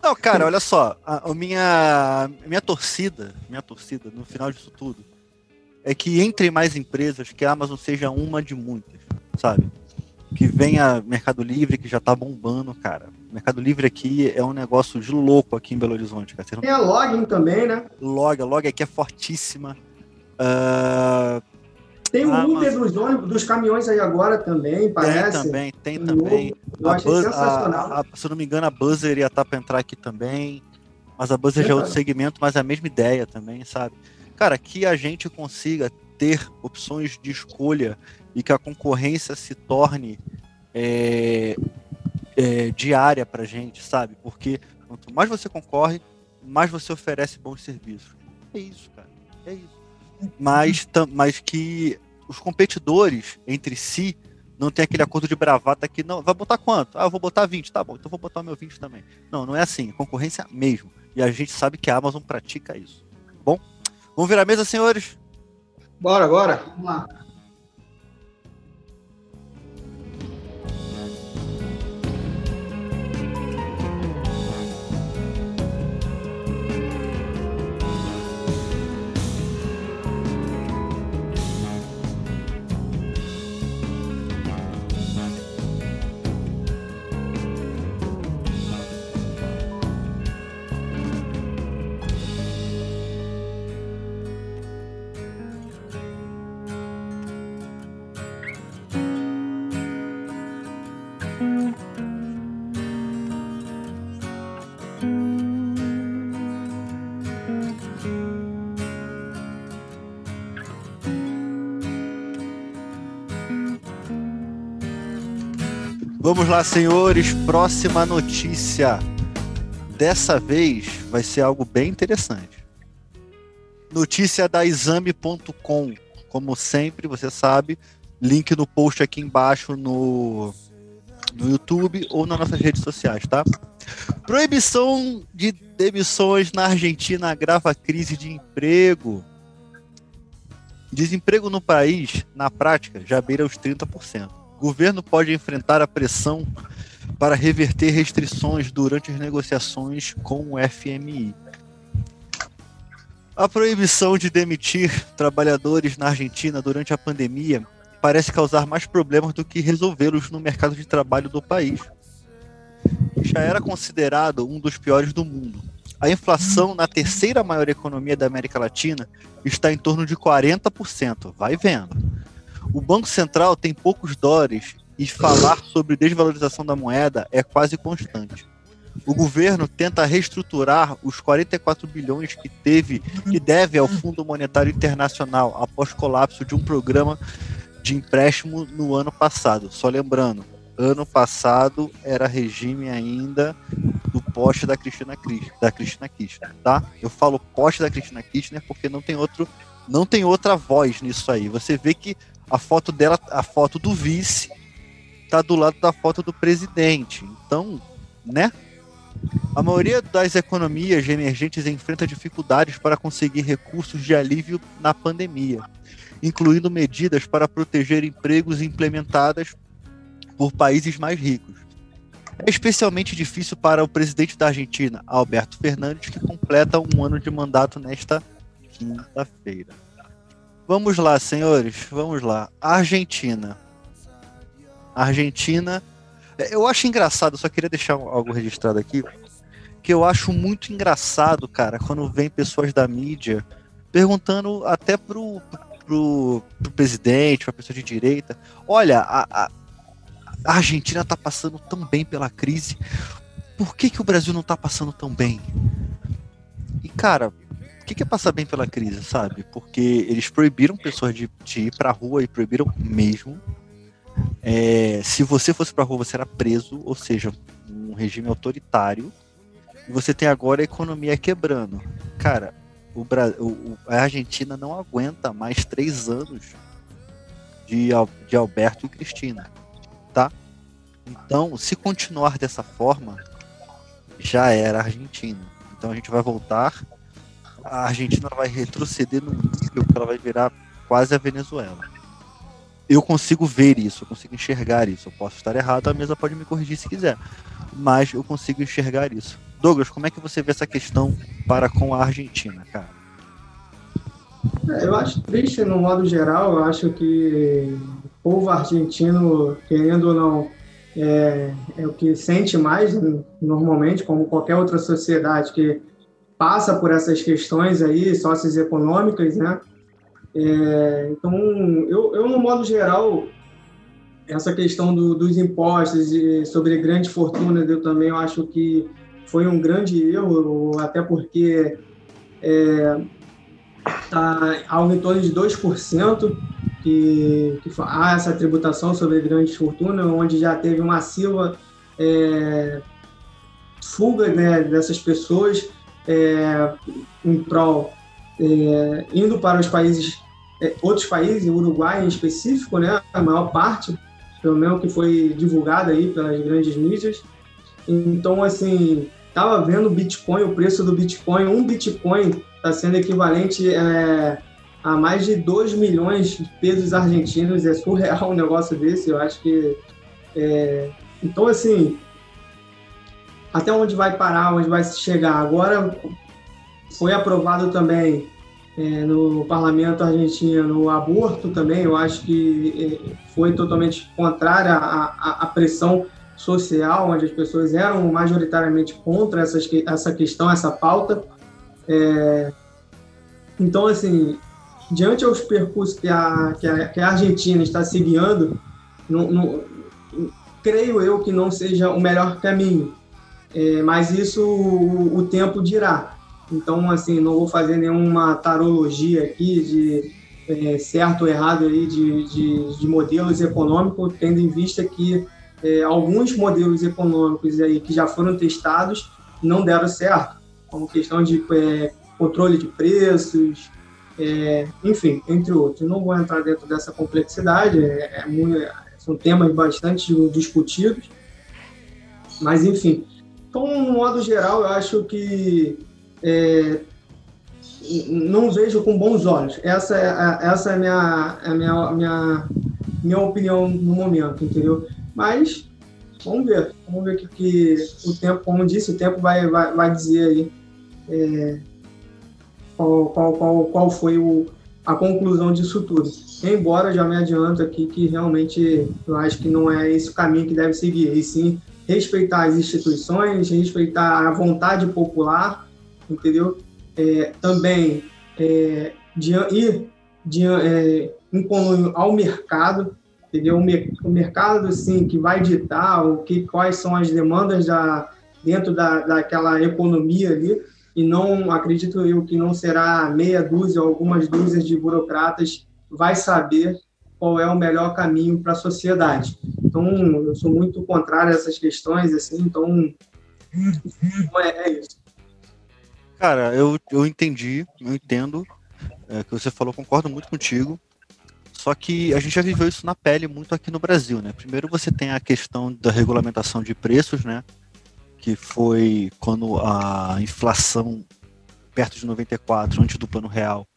Não, cara, olha só. A, a minha, a minha torcida, minha torcida, no final disso tudo, é que entre mais empresas, que a Amazon seja uma de muitas, sabe? Que venha Mercado Livre, que já tá bombando, cara. Mercado Livre aqui é um negócio de louco aqui em Belo Horizonte, cara. Não Tem a login também, né? Log, a Log aqui é fortíssima. Ah, Tem o Ah, Uber mas- dos ônibus, dos caminhões aí agora também, tem parece. também, tem também. Eu A achei Buzz- sensacional. a- a- se eu não me engano, a Buzzer ia estar para entrar aqui também. Mas a Buzzer já é outro segmento, mas é a mesma ideia também, sabe? Cara, que a gente consiga ter opções de escolha e que a concorrência se torne é, é, diária pra gente, sabe? Porque quanto mais você concorre, mais você oferece bons serviços. É isso, cara. É isso. Mas, mas que os competidores entre si não tem aquele acordo de bravata que não. Vai botar quanto? Ah, eu vou botar 20, tá bom, então vou botar o meu 20 também. Não, não é assim, é concorrência mesmo. E a gente sabe que a Amazon pratica isso. Bom, vamos virar a mesa, senhores? Bora, bora. Vamos lá. Lá, senhores. Próxima notícia. Dessa vez vai ser algo bem interessante. Notícia da exame.com. Como sempre, você sabe, link no post aqui embaixo no, no YouTube ou nas nossas redes sociais, tá? Proibição de demissões na Argentina agrava a crise de emprego. Desemprego no país, na prática, já beira os 30%. Governo pode enfrentar a pressão para reverter restrições durante as negociações com o FMI. A proibição de demitir trabalhadores na Argentina durante a pandemia parece causar mais problemas do que resolvê-los no mercado de trabalho do país. Já era considerado um dos piores do mundo. A inflação na terceira maior economia da América Latina está em torno de 40%. Vai vendo. O Banco Central tem poucos dólares e falar sobre desvalorização da moeda é quase constante. O governo tenta reestruturar os 44 bilhões que teve, que deve ao Fundo Monetário Internacional após colapso de um programa de empréstimo no ano passado. Só lembrando, ano passado era regime ainda do poste da Cristina da Cristina Kirchner, tá? Eu falo poste da Cristina Kirchner porque não tem outro, não tem outra voz nisso aí. Você vê que a foto dela, a foto do vice, tá do lado da foto do presidente. Então, né? A maioria das economias emergentes enfrenta dificuldades para conseguir recursos de alívio na pandemia, incluindo medidas para proteger empregos implementadas por países mais ricos. É especialmente difícil para o presidente da Argentina, Alberto Fernandes, que completa um ano de mandato nesta quinta-feira. Vamos lá, senhores, vamos lá. Argentina. Argentina. Eu acho engraçado, só queria deixar algo registrado aqui, que eu acho muito engraçado, cara, quando vem pessoas da mídia perguntando até pro, pro, pro presidente, pra pessoa de direita, olha, a, a, a Argentina tá passando tão bem pela crise, por que, que o Brasil não tá passando tão bem? E, cara, o que, que é passar bem pela crise, sabe? Porque eles proibiram pessoas de, de ir pra rua e proibiram mesmo. É, se você fosse pra rua, você era preso, ou seja, um regime autoritário. E você tem agora a economia quebrando. Cara, o, o, a Argentina não aguenta mais três anos de, de Alberto e Cristina, tá? Então, se continuar dessa forma, já era Argentina. Então a gente vai voltar, a Argentina vai retroceder no nível que ela vai virar quase a Venezuela. Eu consigo ver isso, eu consigo enxergar isso. Eu posso estar errado, a mesa pode me corrigir se quiser, mas eu consigo enxergar isso. Douglas, como é que você vê essa questão para com a Argentina, cara? É, eu acho triste no modo geral, eu acho que o povo argentino, querendo ou não, é, é o que sente mais normalmente, como qualquer outra sociedade que passa por essas questões aí socioeconômicas, né? É, então, eu, eu, no modo geral, essa questão do, dos impostos sobre grandes fortunas, eu também acho que foi um grande erro, até porque é, tá algo em torno de 2% que, que há essa tributação sobre grandes fortunas, onde já teve uma massiva é, fuga né, dessas pessoas é, em prol, é, indo para os países, é, outros países, Uruguai em específico, né, a maior parte, pelo menos que foi divulgada aí pelas grandes mídias. Então, assim, estava vendo o Bitcoin, o preço do Bitcoin, um Bitcoin está sendo equivalente é, a mais de 2 milhões de pesos argentinos. É surreal um negócio desse. Eu acho que. É... Então, assim, até onde vai parar, onde vai chegar? Agora foi aprovado também é, no parlamento argentino o aborto também. Eu acho que é, foi totalmente contrária à, pressão social, onde as pessoas eram majoritariamente contra essas, essa questão, essa pauta. É, então, assim, diante aos percursos que a, que a, que a Argentina está seguindo, creio eu que não seja o melhor caminho. É, mas isso o, o, tempo dirá. Então, assim, não vou fazer nenhuma tarologia aqui de é, certo ou errado aí de, de, de, modelos econômicos, tendo em vista que é, alguns modelos econômicos aí que já foram testados não deram certo, como questão de é, controle de preços, é, enfim, entre outros. Não vou entrar dentro dessa complexidade, é, são temas bastante discutidos, mas enfim. Então, no modo geral, eu acho que é, não vejo com bons olhos. Essa é, essa é a minha, a minha, minha, minha opinião no momento, entendeu? Mas vamos ver, vamos ver o que, que o tempo, como disse, o tempo vai, vai, vai dizer aí. É, qual, qual, qual, qual foi o, a conclusão disso tudo. Embora já me adianto aqui que realmente eu acho que não é esse o caminho que deve seguir, e sim respeitar as instituições, respeitar a vontade popular, entendeu? É, também é, de, ir de, é, ao mercado, entendeu? O, mercado, assim, que vai ditar o que, quais são as demandas da, dentro da, daquela economia ali, e não acredito eu que não será meia dúzia ou algumas dúzias de burocratas vai saber qual é o melhor caminho para a sociedade. Então, eu sou muito contrário a essas questões, assim, então é, é isso. Cara, eu, eu entendi, eu entendo é, que você falou, concordo muito contigo. Só que a gente já viveu isso na pele muito aqui no Brasil, né? Primeiro você tem a questão da regulamentação de preços, né? que foi quando a inflação perto de 94, antes do plano real,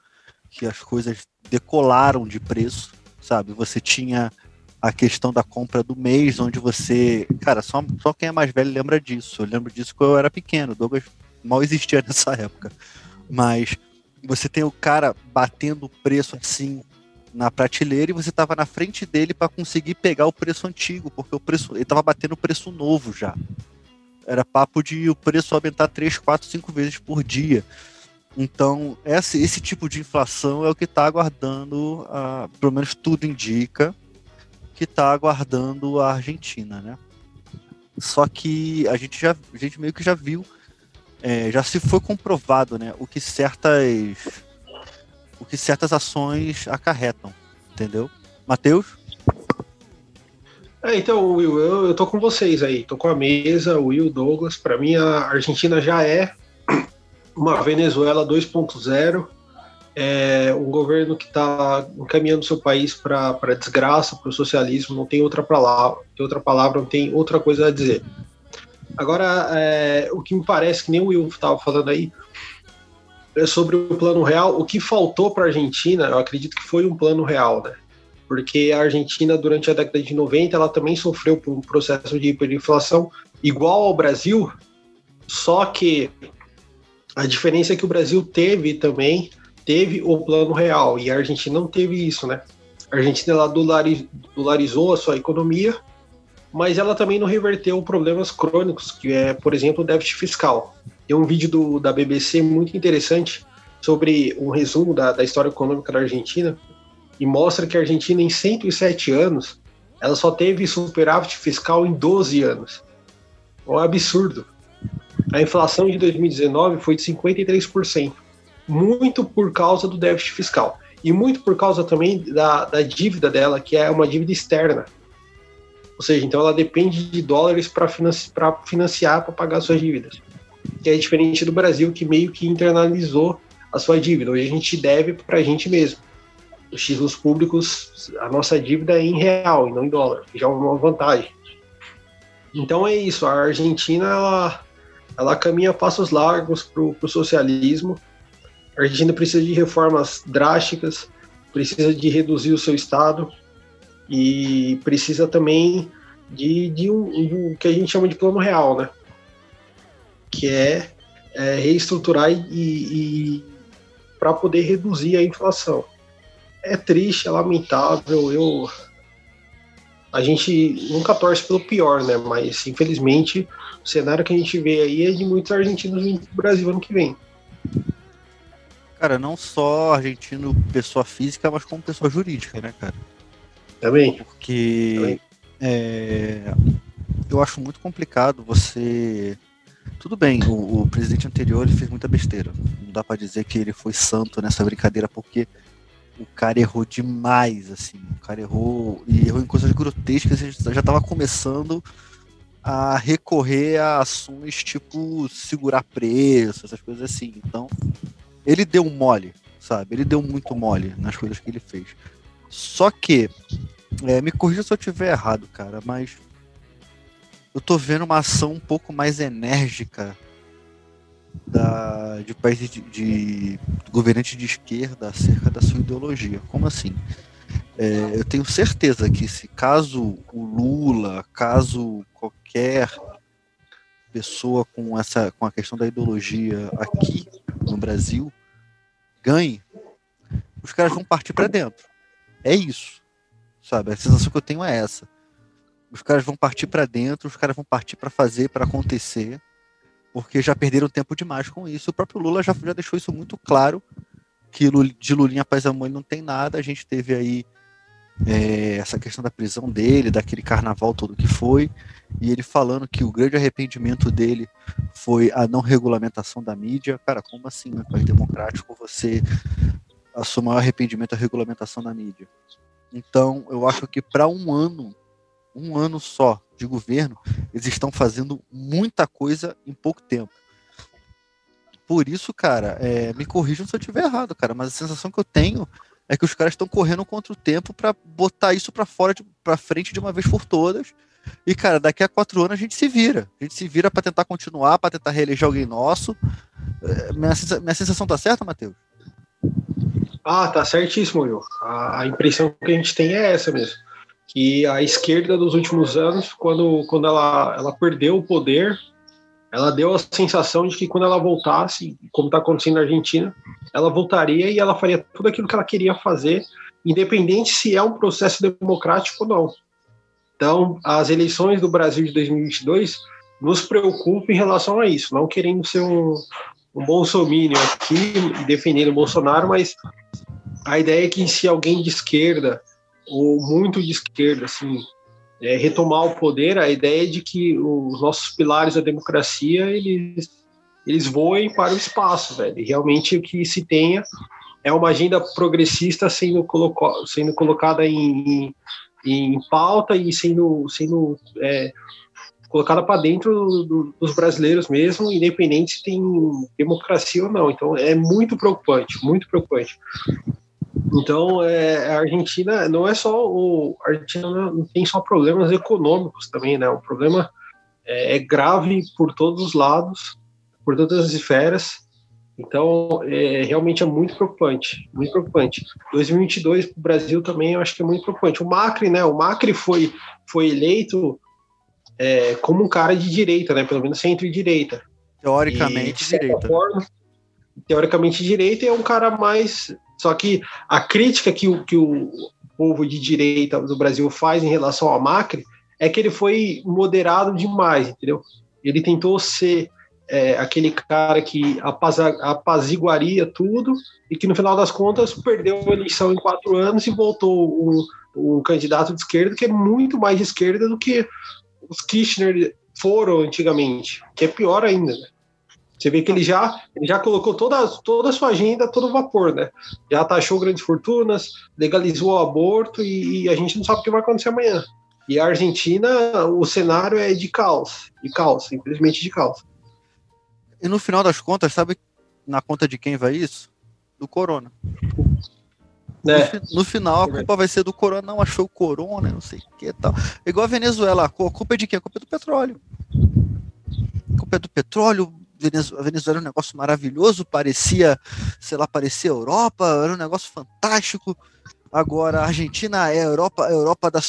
que as coisas decolaram de preço, sabe? Você tinha a questão da compra do mês, onde você. Cara, só, só quem é mais velho lembra disso. Eu lembro disso quando eu era pequeno. Douglas mal existia nessa época. Mas você tem o cara batendo o preço assim na prateleira e você estava na frente dele para conseguir pegar o preço antigo, porque o preço ele estava batendo o preço novo já. Era papo de o preço aumentar 3, 4, 5 vezes por dia. Então, esse, esse tipo de inflação é o que está aguardando, a, pelo menos tudo indica, que está aguardando a Argentina, né? Só que a gente já, a gente meio que já viu, é, já se foi comprovado, né, o que certas, o que certas ações acarretam, entendeu? Matheus? É, então, Will, eu, eu tô com vocês aí, tô com a mesa, Will, Douglas. Para mim, a Argentina já é uma Venezuela 2.0 é um governo que está encaminhando seu país para desgraça, para o socialismo, não tem outra palavra, tem outra palavra, não tem outra coisa a dizer. Agora, é, o que me parece, que nem o Will estava falando aí, é sobre o plano real. O que faltou para a Argentina, eu acredito que foi um plano real, né? Porque a Argentina, durante a década de 90, ela também sofreu por um processo de hiperinflação igual ao Brasil, só que a diferença é que o Brasil teve também teve o plano real e a Argentina não teve isso, né? A Argentina ela dolarizou a sua economia, mas ela também não reverteu problemas crônicos, que é, por exemplo, o déficit fiscal. Tem um vídeo do, da BBC muito interessante sobre um resumo da, da história econômica da Argentina e mostra que a Argentina, em 107 anos, ela só teve superávit fiscal em 12 anos. É um absurdo. A inflação de 2019 foi de 53% muito por causa do déficit fiscal e muito por causa também da, da dívida dela, que é uma dívida externa. Ou seja, então ela depende de dólares para financi financiar, para pagar suas dívidas. Que é diferente do Brasil, que meio que internalizou a sua dívida. Hoje a gente deve para a gente mesmo. Os títulos públicos, a nossa dívida é em real e não em dólar, já é uma vantagem. Então é isso, a Argentina ela, ela caminha passos largos para o socialismo a Argentina precisa de reformas drásticas, precisa de reduzir o seu Estado e precisa também de, de, um, de um, que a gente chama de plano real, né? Que é, é reestruturar e, e para poder reduzir a inflação. É triste, é lamentável. Eu a gente nunca torce pelo pior, né? Mas infelizmente o cenário que a gente vê aí é de muitos argentinos vindo para o Brasil ano que vem. Cara, não só argentino pessoa física, mas como pessoa jurídica, né, cara? Também. Porque Também. É, eu acho muito complicado você. Tudo bem, o, o, presidente anterior ele fez muita besteira. Não dá para dizer que ele foi santo nessa brincadeira, porque o cara errou demais, assim. O cara errou e errou em coisas grotescas. Já estava começando a recorrer a ações tipo segurar preço, essas coisas assim. Então, ele deu mole, sabe? Ele deu muito mole nas coisas que ele fez. Só que, é, me corrija se eu estiver errado, cara, mas eu tô vendo uma ação um pouco mais enérgica da, de países de, de de esquerda acerca da sua ideologia. Como assim? É, eu tenho certeza que se caso o Lula, caso qualquer pessoa com essa com a questão da ideologia aqui no Brasil ganhe, os caras vão partir para dentro. É isso. Sabe? A sensação que eu tenho é essa. Os caras vão partir para dentro, os caras vão partir para fazer, para acontecer, porque já perderam tempo demais com isso. O próprio Lula já, já deixou isso muito claro, que de Lulinha Paz Amor não tem nada. A gente teve aí é, essa questão da prisão dele, daquele carnaval todo que foi, e ele falando que o grande arrependimento dele foi a não regulamentação da mídia. Cara, como assim, no país democrático, você assumir o arrependimento a regulamentação da mídia? Então, eu acho que para um ano, um ano só de governo, eles estão fazendo muita coisa em pouco tempo. Por isso, cara, é, me corrijam se eu estiver errado, cara, mas a sensação que eu tenho é que os caras estão correndo contra o tempo para botar isso para fora, para frente de uma vez por todas. E, cara, daqui a quatro anos a gente se vira. A gente se vira para tentar continuar, para tentar reeleger alguém nosso. É, minha, minha sensação tá certa, Matheus? Ah, tá certíssimo, Will. A, a, impressão que a gente tem é essa mesmo. Que a esquerda dos últimos anos, quando, quando ela, ela perdeu o poder, ela deu a sensação de que quando ela voltasse, como está acontecendo na Argentina, ela voltaria e ela faria tudo aquilo que ela queria fazer, independente se é um processo democrático ou não. Então, as eleições do Brasil de 2022 nos preocupam em relação a isso, não querendo ser um, um bolsominion aqui, defendendo o Bolsonaro, mas a ideia é que se alguém de esquerda, ou muito de esquerda, assim, é, retomar o poder, a ideia de que os nossos pilares da democracia eles, eles voem para o espaço, velho. E realmente o que se tenha é uma agenda progressista sendo, coloco, sendo colocada em, em, em, pauta e sendo, sendo é, colocada para dentro do, dos brasileiros mesmo, independente se tem democracia ou não. Então é muito preocupante, muito preocupante. Então, é, a Argentina não é só o a Argentina não tem só problemas econômicos também, né? O problema é, é grave por todos os lados, por todas as esferas. Então, é, realmente é muito preocupante, muito preocupante. 2022 para o Brasil também eu acho que é muito preocupante. O Macri, né? O Macri foi foi eleito é, como um cara de direita, né? Pelo menos centro-direita. Teoricamente e, direita. Forma, teoricamente direita é um cara mais só que a crítica que o, que o povo de direita do Brasil faz em relação ao Macri é que ele foi moderado demais, entendeu? Ele tentou ser é, aquele cara que apaziguaria tudo e que no final das contas perdeu a eleição em quatro anos e voltou um candidato de esquerda que é muito mais de esquerda do que os Kirchner foram antigamente, que é pior ainda. Né? Você vê que ele já, ele já colocou toda, toda a sua agenda todo vapor, né? Já taxou grandes fortunas, legalizou o aborto e, e, a gente não sabe o que vai acontecer amanhã. E a Argentina, o cenário é de caos, de caos, infelizmente de caos. E no final das contas, sabe na conta de quem vai isso? Do Corona. É. No, no, final, a culpa vai ser do Corona, não achou o Corona, não sei o que tal. Igual a Venezuela, a culpa é de quem? A culpa é do petróleo. A culpa é do petróleo, a Venezuela era um negócio maravilhoso, parecia, sei lá, parecia Europa, era um negócio fantástico. Agora, a Argentina é a Europa, a Europa da,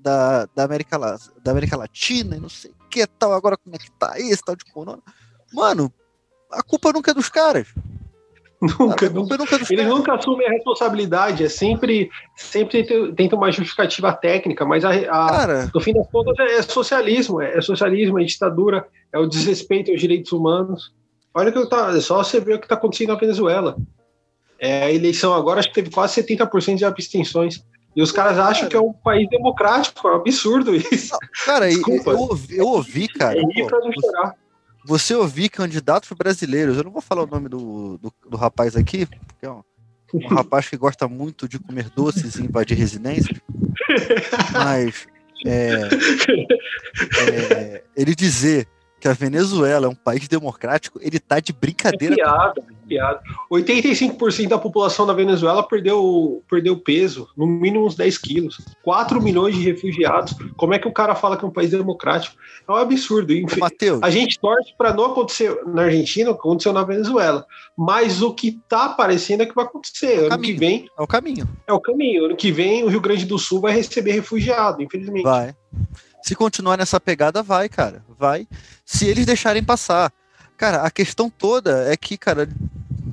da, da, América, da América Latina, e não sei o que tal, agora como é que tá esse tal de corona. Mano, a culpa nunca é dos caras. Nunca, nunca, nunca eles nunca assumem a responsabilidade, é sempre, sempre tenta uma justificativa técnica, mas a, a Cara, no fim das contas é, é socialismo, é, é, socialismo, é ditadura, é o desrespeito aos direitos humanos. Olha que tá, é só você ver o que está acontecendo na Venezuela. É, a eleição agora acho que teve quase 70% de abstenções. E os caras acham cara, que é um país democrático, é um absurdo isso. Cara, Desculpa. Eu, eu, ouvi, cara. É chorar você ouvir candidatos brasileiros, eu não vou falar o nome do, do, do rapaz aqui, porque é um, um rapaz que gosta muito de comer doces e invadir residências, mas é, é, ele dizer que a Venezuela é um país democrático, ele tá de brincadeira. É piada, é piada. 85% da população da Venezuela perdeu, perdeu peso, no mínimo uns 10 quilos. 4 milhões de refugiados. Como é que o cara fala que é um país democrático? É um absurdo. Mateus. A gente torce para não acontecer na Argentina, aconteceu na Venezuela. Mas o que tá aparecendo é que vai acontecer. É ano caminho. que vem. É o caminho. É o caminho. Ano que vem, o Rio Grande do Sul vai receber refugiado, infelizmente. Vai. Se continuar nessa pegada, vai, cara. Vai. Se eles deixarem passar. Cara, a questão toda é que, cara,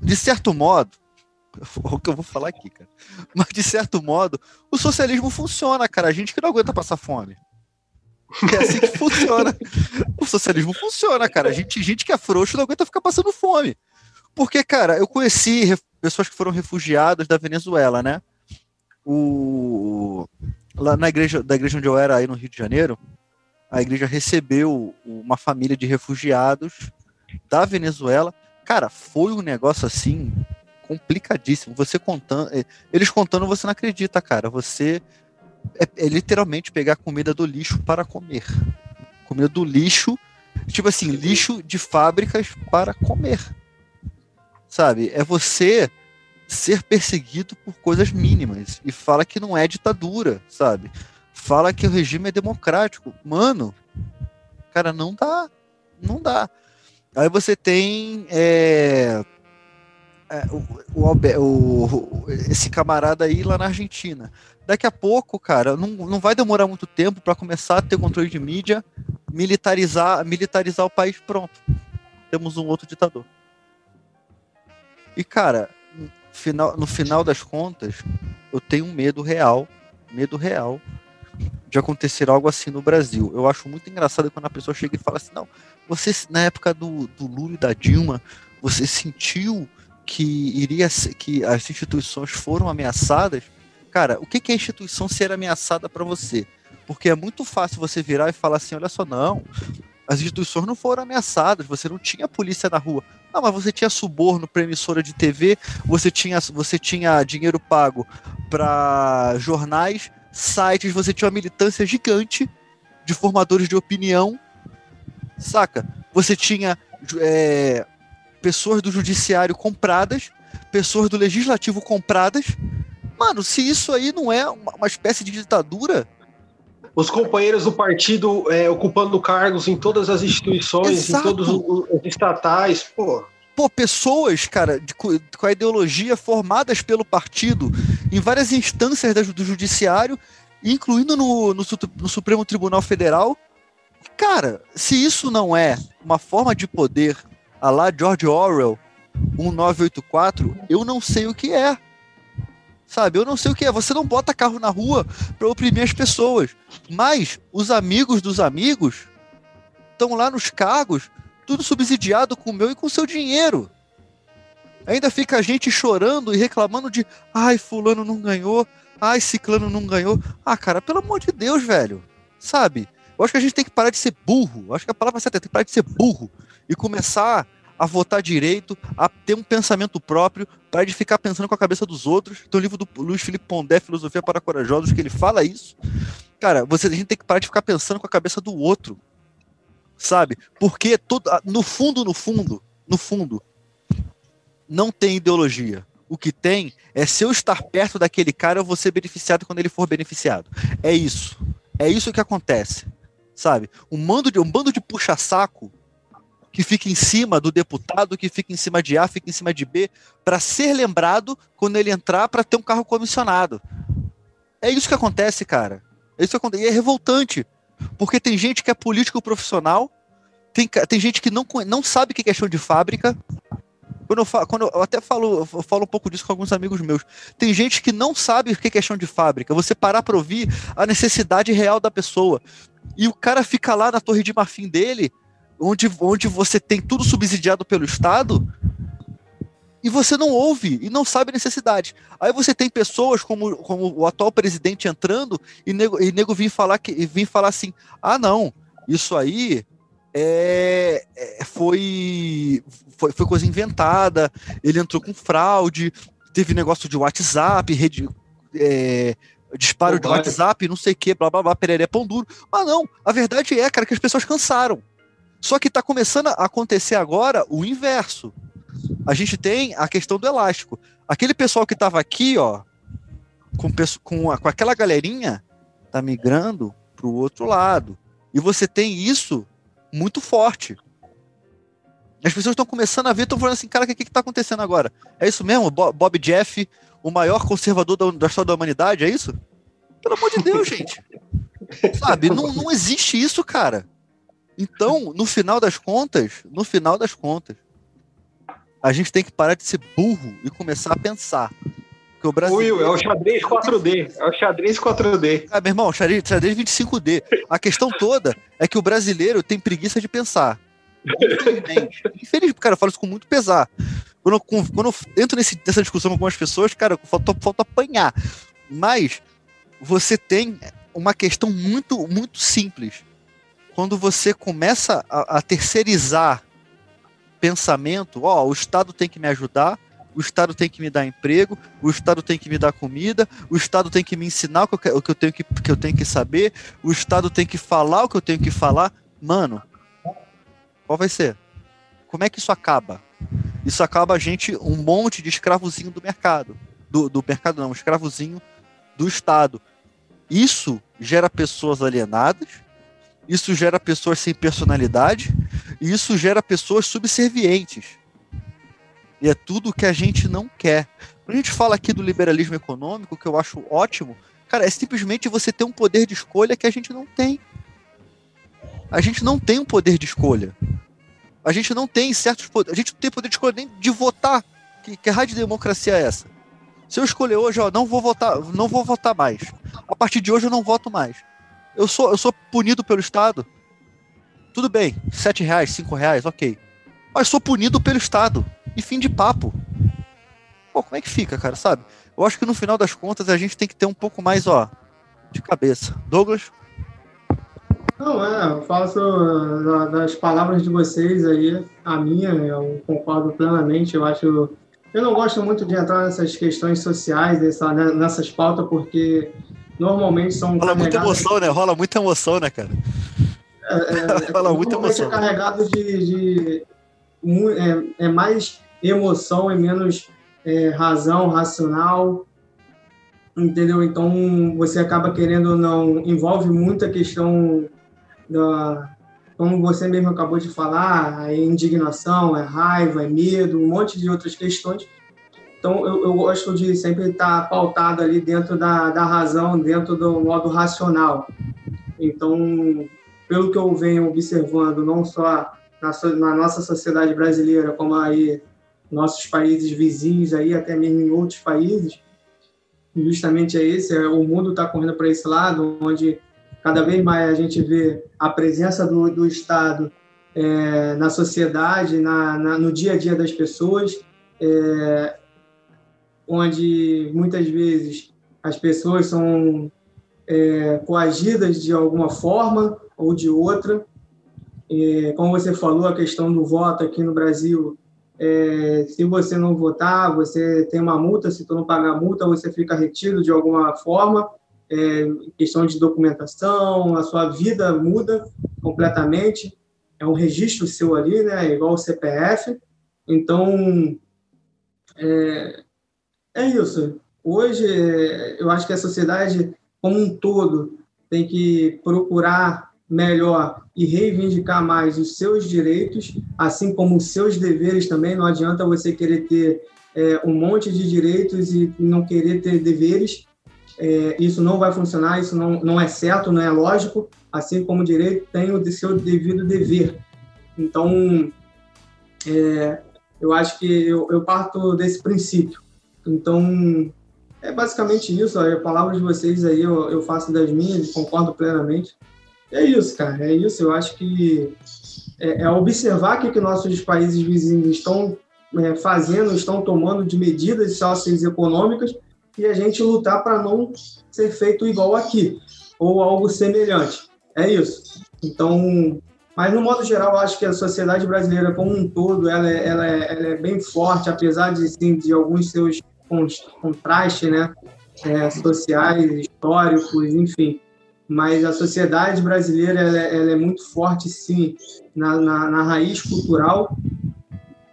de certo modo, o que eu vou falar aqui, cara. Mas de certo modo, o socialismo funciona, cara. A gente que não aguenta passar fome. É assim que funciona. O socialismo funciona, cara. A gente, gente que é frouxo não aguenta ficar passando fome. Porque, cara, eu conheci pessoas que foram refugiadas da Venezuela, né? O lá na igreja, da igreja onde eu era aí no Rio de Janeiro, a igreja recebeu uma família de refugiados da Venezuela. Cara, foi um negócio assim complicadíssimo. Você contando, é, eles contando, você não acredita, cara. Você é, é literalmente pegar comida do lixo para comer. Comida do lixo, tipo assim, lixo de fábricas para comer. Sabe? É você ser perseguido por coisas mínimas e fala que não é ditadura, sabe? Fala que o regime é democrático. Mano, cara, não dá. Não dá. Aí você tem é, é, o, o, o, esse camarada aí lá na Argentina. Daqui a pouco, cara, não, não vai demorar muito tempo para começar a ter controle de mídia, militarizar, militarizar o país. Pronto. Temos um outro ditador. E, cara, final, no final das contas, eu tenho um medo real, medo real, de acontecer algo assim no Brasil. Eu acho muito engraçado quando a pessoa chega e fala assim, não, você, na época do, do Lula e da Dilma, você sentiu que iria que as instituições foram ameaçadas? Cara, o que, que é instituição ser ameaçada para você? Porque é muito fácil você virar e falar assim: olha só, não, as instituições não foram ameaçadas, você não tinha polícia na rua. Não, mas você tinha suborno para emissora de TV, você tinha, você tinha dinheiro pago para jornais, sites, você tinha uma militância gigante de formadores de opinião, saca? Você tinha é, pessoas do judiciário compradas, pessoas do legislativo compradas. Mano, se isso aí não é uma, uma espécie de ditadura, os companheiros do partido é, ocupando cargos em todas as instituições, Exato. em todos os estatais, pô. Pô, pessoas, cara, de, com a ideologia formadas pelo partido em várias instâncias do judiciário, incluindo no, no, no Supremo Tribunal Federal. Cara, se isso não é uma forma de poder a lá George Orwell 1984, eu não sei o que é. Sabe, eu não sei o que é. Você não bota carro na rua para oprimir as pessoas. Mas os amigos dos amigos estão lá nos cargos, tudo subsidiado com o meu e com o seu dinheiro. Ainda fica a gente chorando e reclamando de ai, fulano não ganhou, ai, ciclano não ganhou. Ah, cara, pelo amor de Deus, velho. Sabe? Eu acho que a gente tem que parar de ser burro. Eu acho que a palavra certa é tem que parar de ser burro e começar a votar direito, a ter um pensamento próprio, para de ficar pensando com a cabeça dos outros. Tem o livro do Luiz Felipe Pondé, Filosofia para Corajosos, que ele fala isso. Cara, você, a gente tem que parar de ficar pensando com a cabeça do outro. Sabe? Porque todo, no fundo, no fundo, no fundo, não tem ideologia. O que tem é se eu estar perto daquele cara, eu vou ser beneficiado quando ele for beneficiado. É isso. É isso que acontece. Sabe? Um, bando de, um bando de puxa-saco que fica em cima do deputado, que fica em cima de A, fica em cima de B, para ser lembrado quando ele entrar para ter um carro comissionado. É isso que acontece, cara. É isso que acontece. E é revoltante. Porque tem gente que é político profissional, tem, tem gente que não, não sabe o que é questão de fábrica. Quando eu, falo, quando eu até falo, eu falo um pouco disso com alguns amigos meus. Tem gente que não sabe o que é questão de fábrica. Você parar para ouvir a necessidade real da pessoa. E o cara fica lá na torre de marfim dele onde, onde você tem tudo subsidiado pelo Estado e você não ouve e não sabe a necessidade. Aí você tem pessoas como, como o atual presidente entrando e nego, e nego vir falar que vir falar assim: ah, não, isso aí é, é, foi, foi, foi coisa inventada, ele entrou com fraude, teve negócio de WhatsApp, rede, é, disparo de WhatsApp, não sei o que, blá blá blá, pereré pão duro. Mas não, a verdade é, cara, que as pessoas cansaram. Só que está começando a acontecer agora o inverso. A gente tem a questão do elástico. Aquele pessoal que estava aqui, ó, com, com, com aquela galerinha, tá migrando para o outro lado. E você tem isso muito forte. As pessoas estão começando a ver, estão falando assim, cara, o que está acontecendo agora? É isso mesmo? Bob Jeff, o maior conservador da, da história da humanidade, é isso? Pelo amor de Deus, gente. Sabe, não, não existe isso, cara. Então, no final das contas, no final das contas, a gente tem que parar de ser burro e começar a pensar. Que o Brasil Will, é o xadrez 4D. É o xadrez 4D. Ah, meu irmão, xadrez, xadrez 25D. A questão toda é que o brasileiro tem preguiça de pensar. Infelizmente. Infelizmente, cara, eu falo isso com muito pesar. Quando eu, quando eu entro nesse, nessa discussão com algumas pessoas, cara, falta, falta apanhar. Mas você tem uma questão muito, muito simples quando você começa a, a terceirizar pensamento, ó, o Estado tem que me ajudar, o Estado tem que me dar emprego, o Estado tem que me dar comida, o Estado tem que me ensinar o que eu, que eu, tenho, que, que eu tenho que saber, o Estado tem que falar o que eu tenho que falar. Mano, qual vai ser? Como é que isso acaba? Isso acaba a gente um monte de escravozinho do mercado. Do, do mercado não, escravozinho do Estado. Isso gera pessoas alienadas, isso gera pessoas sem personalidade e isso gera pessoas subservientes. E é tudo que a gente não quer. Quando a gente fala aqui do liberalismo econômico, que eu acho ótimo, cara, é simplesmente você ter um poder de escolha que a gente não tem. A gente não tem um poder de escolha. A gente não tem certos poderes. A gente não tem poder de escolha nem de votar. Que, que raio de democracia é essa? Se eu escolher hoje, ó, não vou votar, não vou votar mais. A partir de hoje eu não voto mais. Eu sou, eu sou punido pelo Estado. Tudo bem, sete reais, cinco reais, ok. Mas sou punido pelo Estado. E fim de papo. Pô, como é que fica, cara, sabe? Eu acho que no final das contas a gente tem que ter um pouco mais, ó, de cabeça. Douglas? Não, é, eu faço das palavras de vocês aí, a minha, eu concordo plenamente, eu acho... Eu não gosto muito de entrar nessas questões sociais, nessa, né, nessas pautas, porque normalmente são... Rola muita emoção, né? Rola muita emoção, né, cara? É, é, Rola muita emoção. é carregado de... de é, é mais emoção e menos é, razão, racional, entendeu? Então você acaba querendo não, envolve muita questão da, como você mesmo acabou de falar, é indignação, é raiva, é medo, um monte de outras questões. Então eu, eu gosto de sempre estar pautado ali dentro da, da razão, dentro do modo racional. Então, pelo que eu venho observando, não só na, na nossa sociedade brasileira, como aí nossos países vizinhos aí, até mesmo em outros países, justamente é esse, é, o mundo está correndo para esse lado, onde cada vez mais a gente vê a presença do, do Estado é, na sociedade, na, na, no dia a dia das pessoas, é, onde muitas vezes as pessoas são é, coagidas de alguma forma ou de outra. É, como você falou, a questão do voto aqui no Brasil é, se você não votar, você tem uma multa, se tu não pagar a multa, você fica retido de alguma forma, é, questão de documentação, a sua vida muda completamente, é um registro seu ali, né, igual o CPF, então, é, é isso. Hoje, eu acho que a sociedade como um todo tem que procurar melhor e reivindicar mais os seus direitos, assim como os seus deveres também. Não adianta você querer ter é, um monte de direitos e não querer ter deveres. É, isso não vai funcionar, isso não, não é certo, não é lógico. Assim como o direito tem o seu devido dever. Então, é, eu acho que eu, eu, parto desse princípio. Então, é basicamente isso. A palavra de vocês aí eu, eu faço das minhas, concordo plenamente. É isso, cara. É isso. Eu acho que é, é observar o que, que nossos países vizinhos estão é, fazendo, estão tomando de medidas socioeconômicas e a gente lutar para não ser feito igual aqui ou algo semelhante. É isso. Então, mas no modo geral, acho que a sociedade brasileira como um todo, ela é, ela é, ela é bem forte, apesar de, sim, de alguns seus contrastes, né, é, sociais, históricos, enfim mas a sociedade brasileira ela, é, ela é muito forte, sim, na, na, na raiz cultural.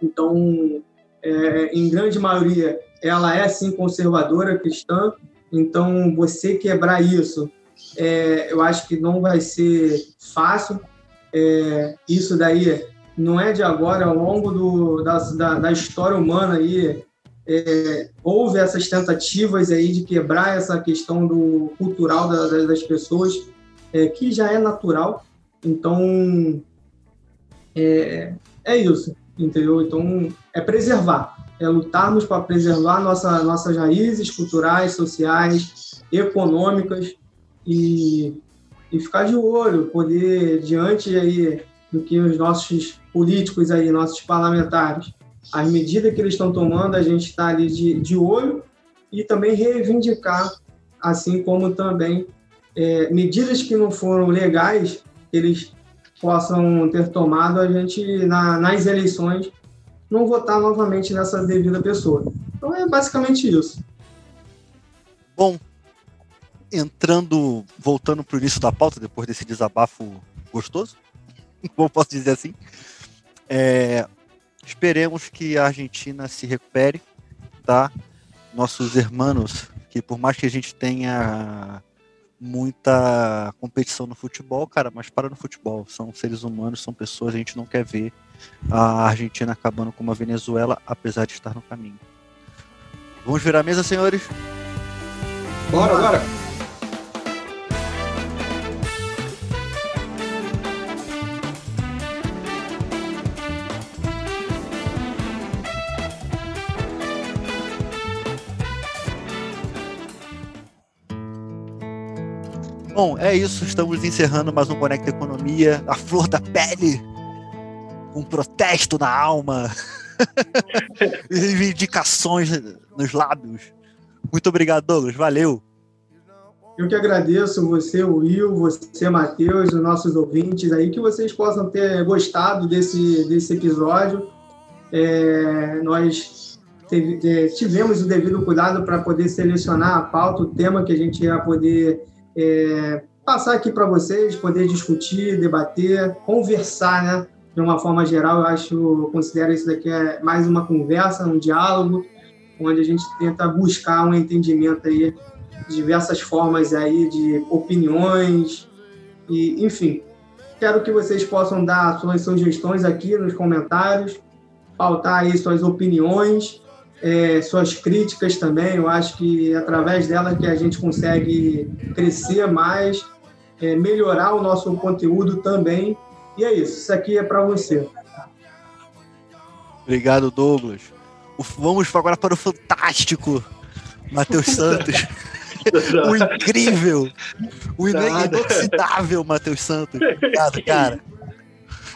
Então, é, em grande maioria, ela é, sim, conservadora, cristã. Então, você quebrar isso, é, eu acho que não vai ser fácil. É, isso daí não é de agora, ao longo do, da, da, da história humana aí, é, houve essas tentativas aí de quebrar essa questão do cultural da, da, das pessoas, é, que já é natural. Então, é, é isso, entendeu? Então, é preservar, é lutarmos para preservar nossa, nossas raízes culturais, sociais, econômicas e, e ficar de olho, poder, diante aí do que os nossos políticos aí, nossos parlamentares, as medidas que eles estão tomando, a gente está ali de, de olho e também reivindicar, assim como também é, medidas que não foram legais, eles possam ter tomado, a gente, na, nas eleições, não votar novamente nessa devida pessoa. Então é basicamente isso. Bom, entrando, voltando para o início da pauta, depois desse desabafo gostoso, como posso dizer assim, é, Esperemos que a Argentina se recupere, tá? Nossos irmãos, que por mais que a gente tenha muita competição no futebol, cara, mas para no futebol, são seres humanos, são pessoas, a gente não quer ver a Argentina acabando como a Venezuela, apesar de estar no caminho. Vamos virar a mesa, senhores? Bora, bora! Bom, é isso. Estamos encerrando mais um Conecta Economia. A flor da pele. Um protesto na alma. Reivindicações nos lábios. Muito obrigado, Douglas. Valeu. Eu que agradeço você, Will, você, Matheus, os nossos ouvintes aí, que vocês possam ter gostado desse, desse episódio. É, nós é, tivemos o devido cuidado para poder selecionar a pauta, o tema que a gente ia poder é, passar aqui para vocês, poder discutir, debater, conversar, né? De uma forma geral, eu acho, eu considero isso daqui é mais uma conversa, um diálogo, onde a gente tenta buscar um entendimento aí diversas formas aí de opiniões e, enfim, quero que vocês possam dar suas sugestões aqui nos comentários, pautar aí suas opiniões, é, suas críticas também. Eu acho que é através delas que a gente consegue crescer mais é, melhorar o nosso conteúdo também. E é isso, isso aqui é para você. Obrigado, Douglas. Vamos agora para o fantástico Matheus Santos. o incrível, o inoxidável Matheus Santos. Obrigado, cara.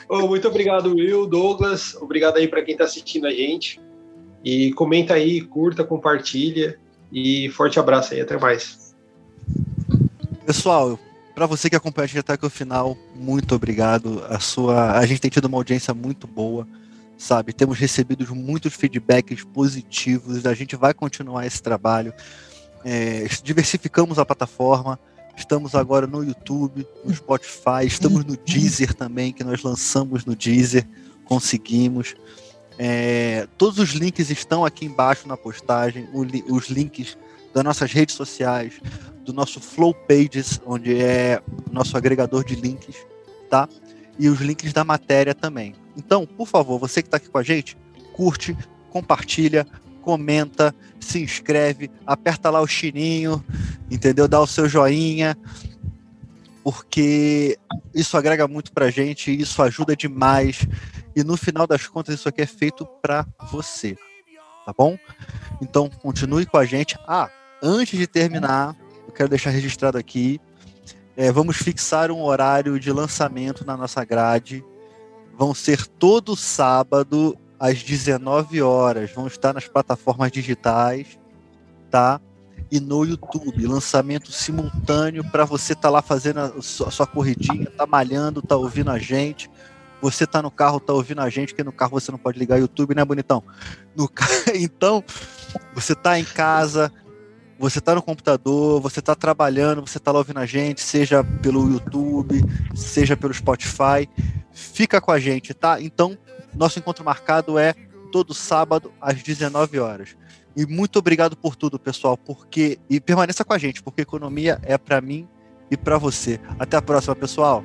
Oh, muito obrigado, Will, Douglas. Obrigado aí para quem está assistindo a gente. E comenta aí, curta, compartilha. E forte abraço aí, até mais. Pessoal, para você que acompanha a gente até aqui o final, muito obrigado. A sua, a gente tem tido uma audiência muito boa, sabe? Temos recebido muitos feedbacks positivos. A gente vai continuar esse trabalho. É, diversificamos a plataforma. Estamos agora no YouTube, no Spotify, estamos no Deezer também, que nós lançamos no Deezer, conseguimos. É, todos os links estão aqui embaixo na postagem, os links das nossas redes sociais, do nosso Flow Pages, onde é nosso agregador de links, tá? E os links da matéria também. Então, por favor, você que está aqui com a gente, curte, compartilha, comenta, se inscreve, aperta lá o chininho, entendeu? Dá o seu joinha, porque isso agrega muito pra gente, isso ajuda demais. E no final das contas, isso aqui é feito para você, tá bom? Então, continue com a gente. Ah, antes de terminar, eu quero deixar registrado aqui. É, vamos fixar um horário de lançamento na nossa grade. Vão ser todo sábado às 19 horas. Vão estar nas plataformas digitais, tá? E no YouTube, lançamento simultâneo para você estar tá lá fazendo a sua, a sua corridinha, tá malhando, tá ouvindo a gente. Você tá no carro, tá ouvindo a gente, porque no carro você não pode ligar YouTube, né, bonitão? No... então, você tá em casa, você está no computador, você está trabalhando, você está lá ouvindo a gente, seja pelo YouTube, seja pelo Spotify, fica com a gente, tá? Então, nosso encontro marcado é todo sábado às 19 horas. E muito obrigado por tudo, pessoal, porque e permaneça com a gente, porque economia é para mim e para você. Até a próxima, pessoal.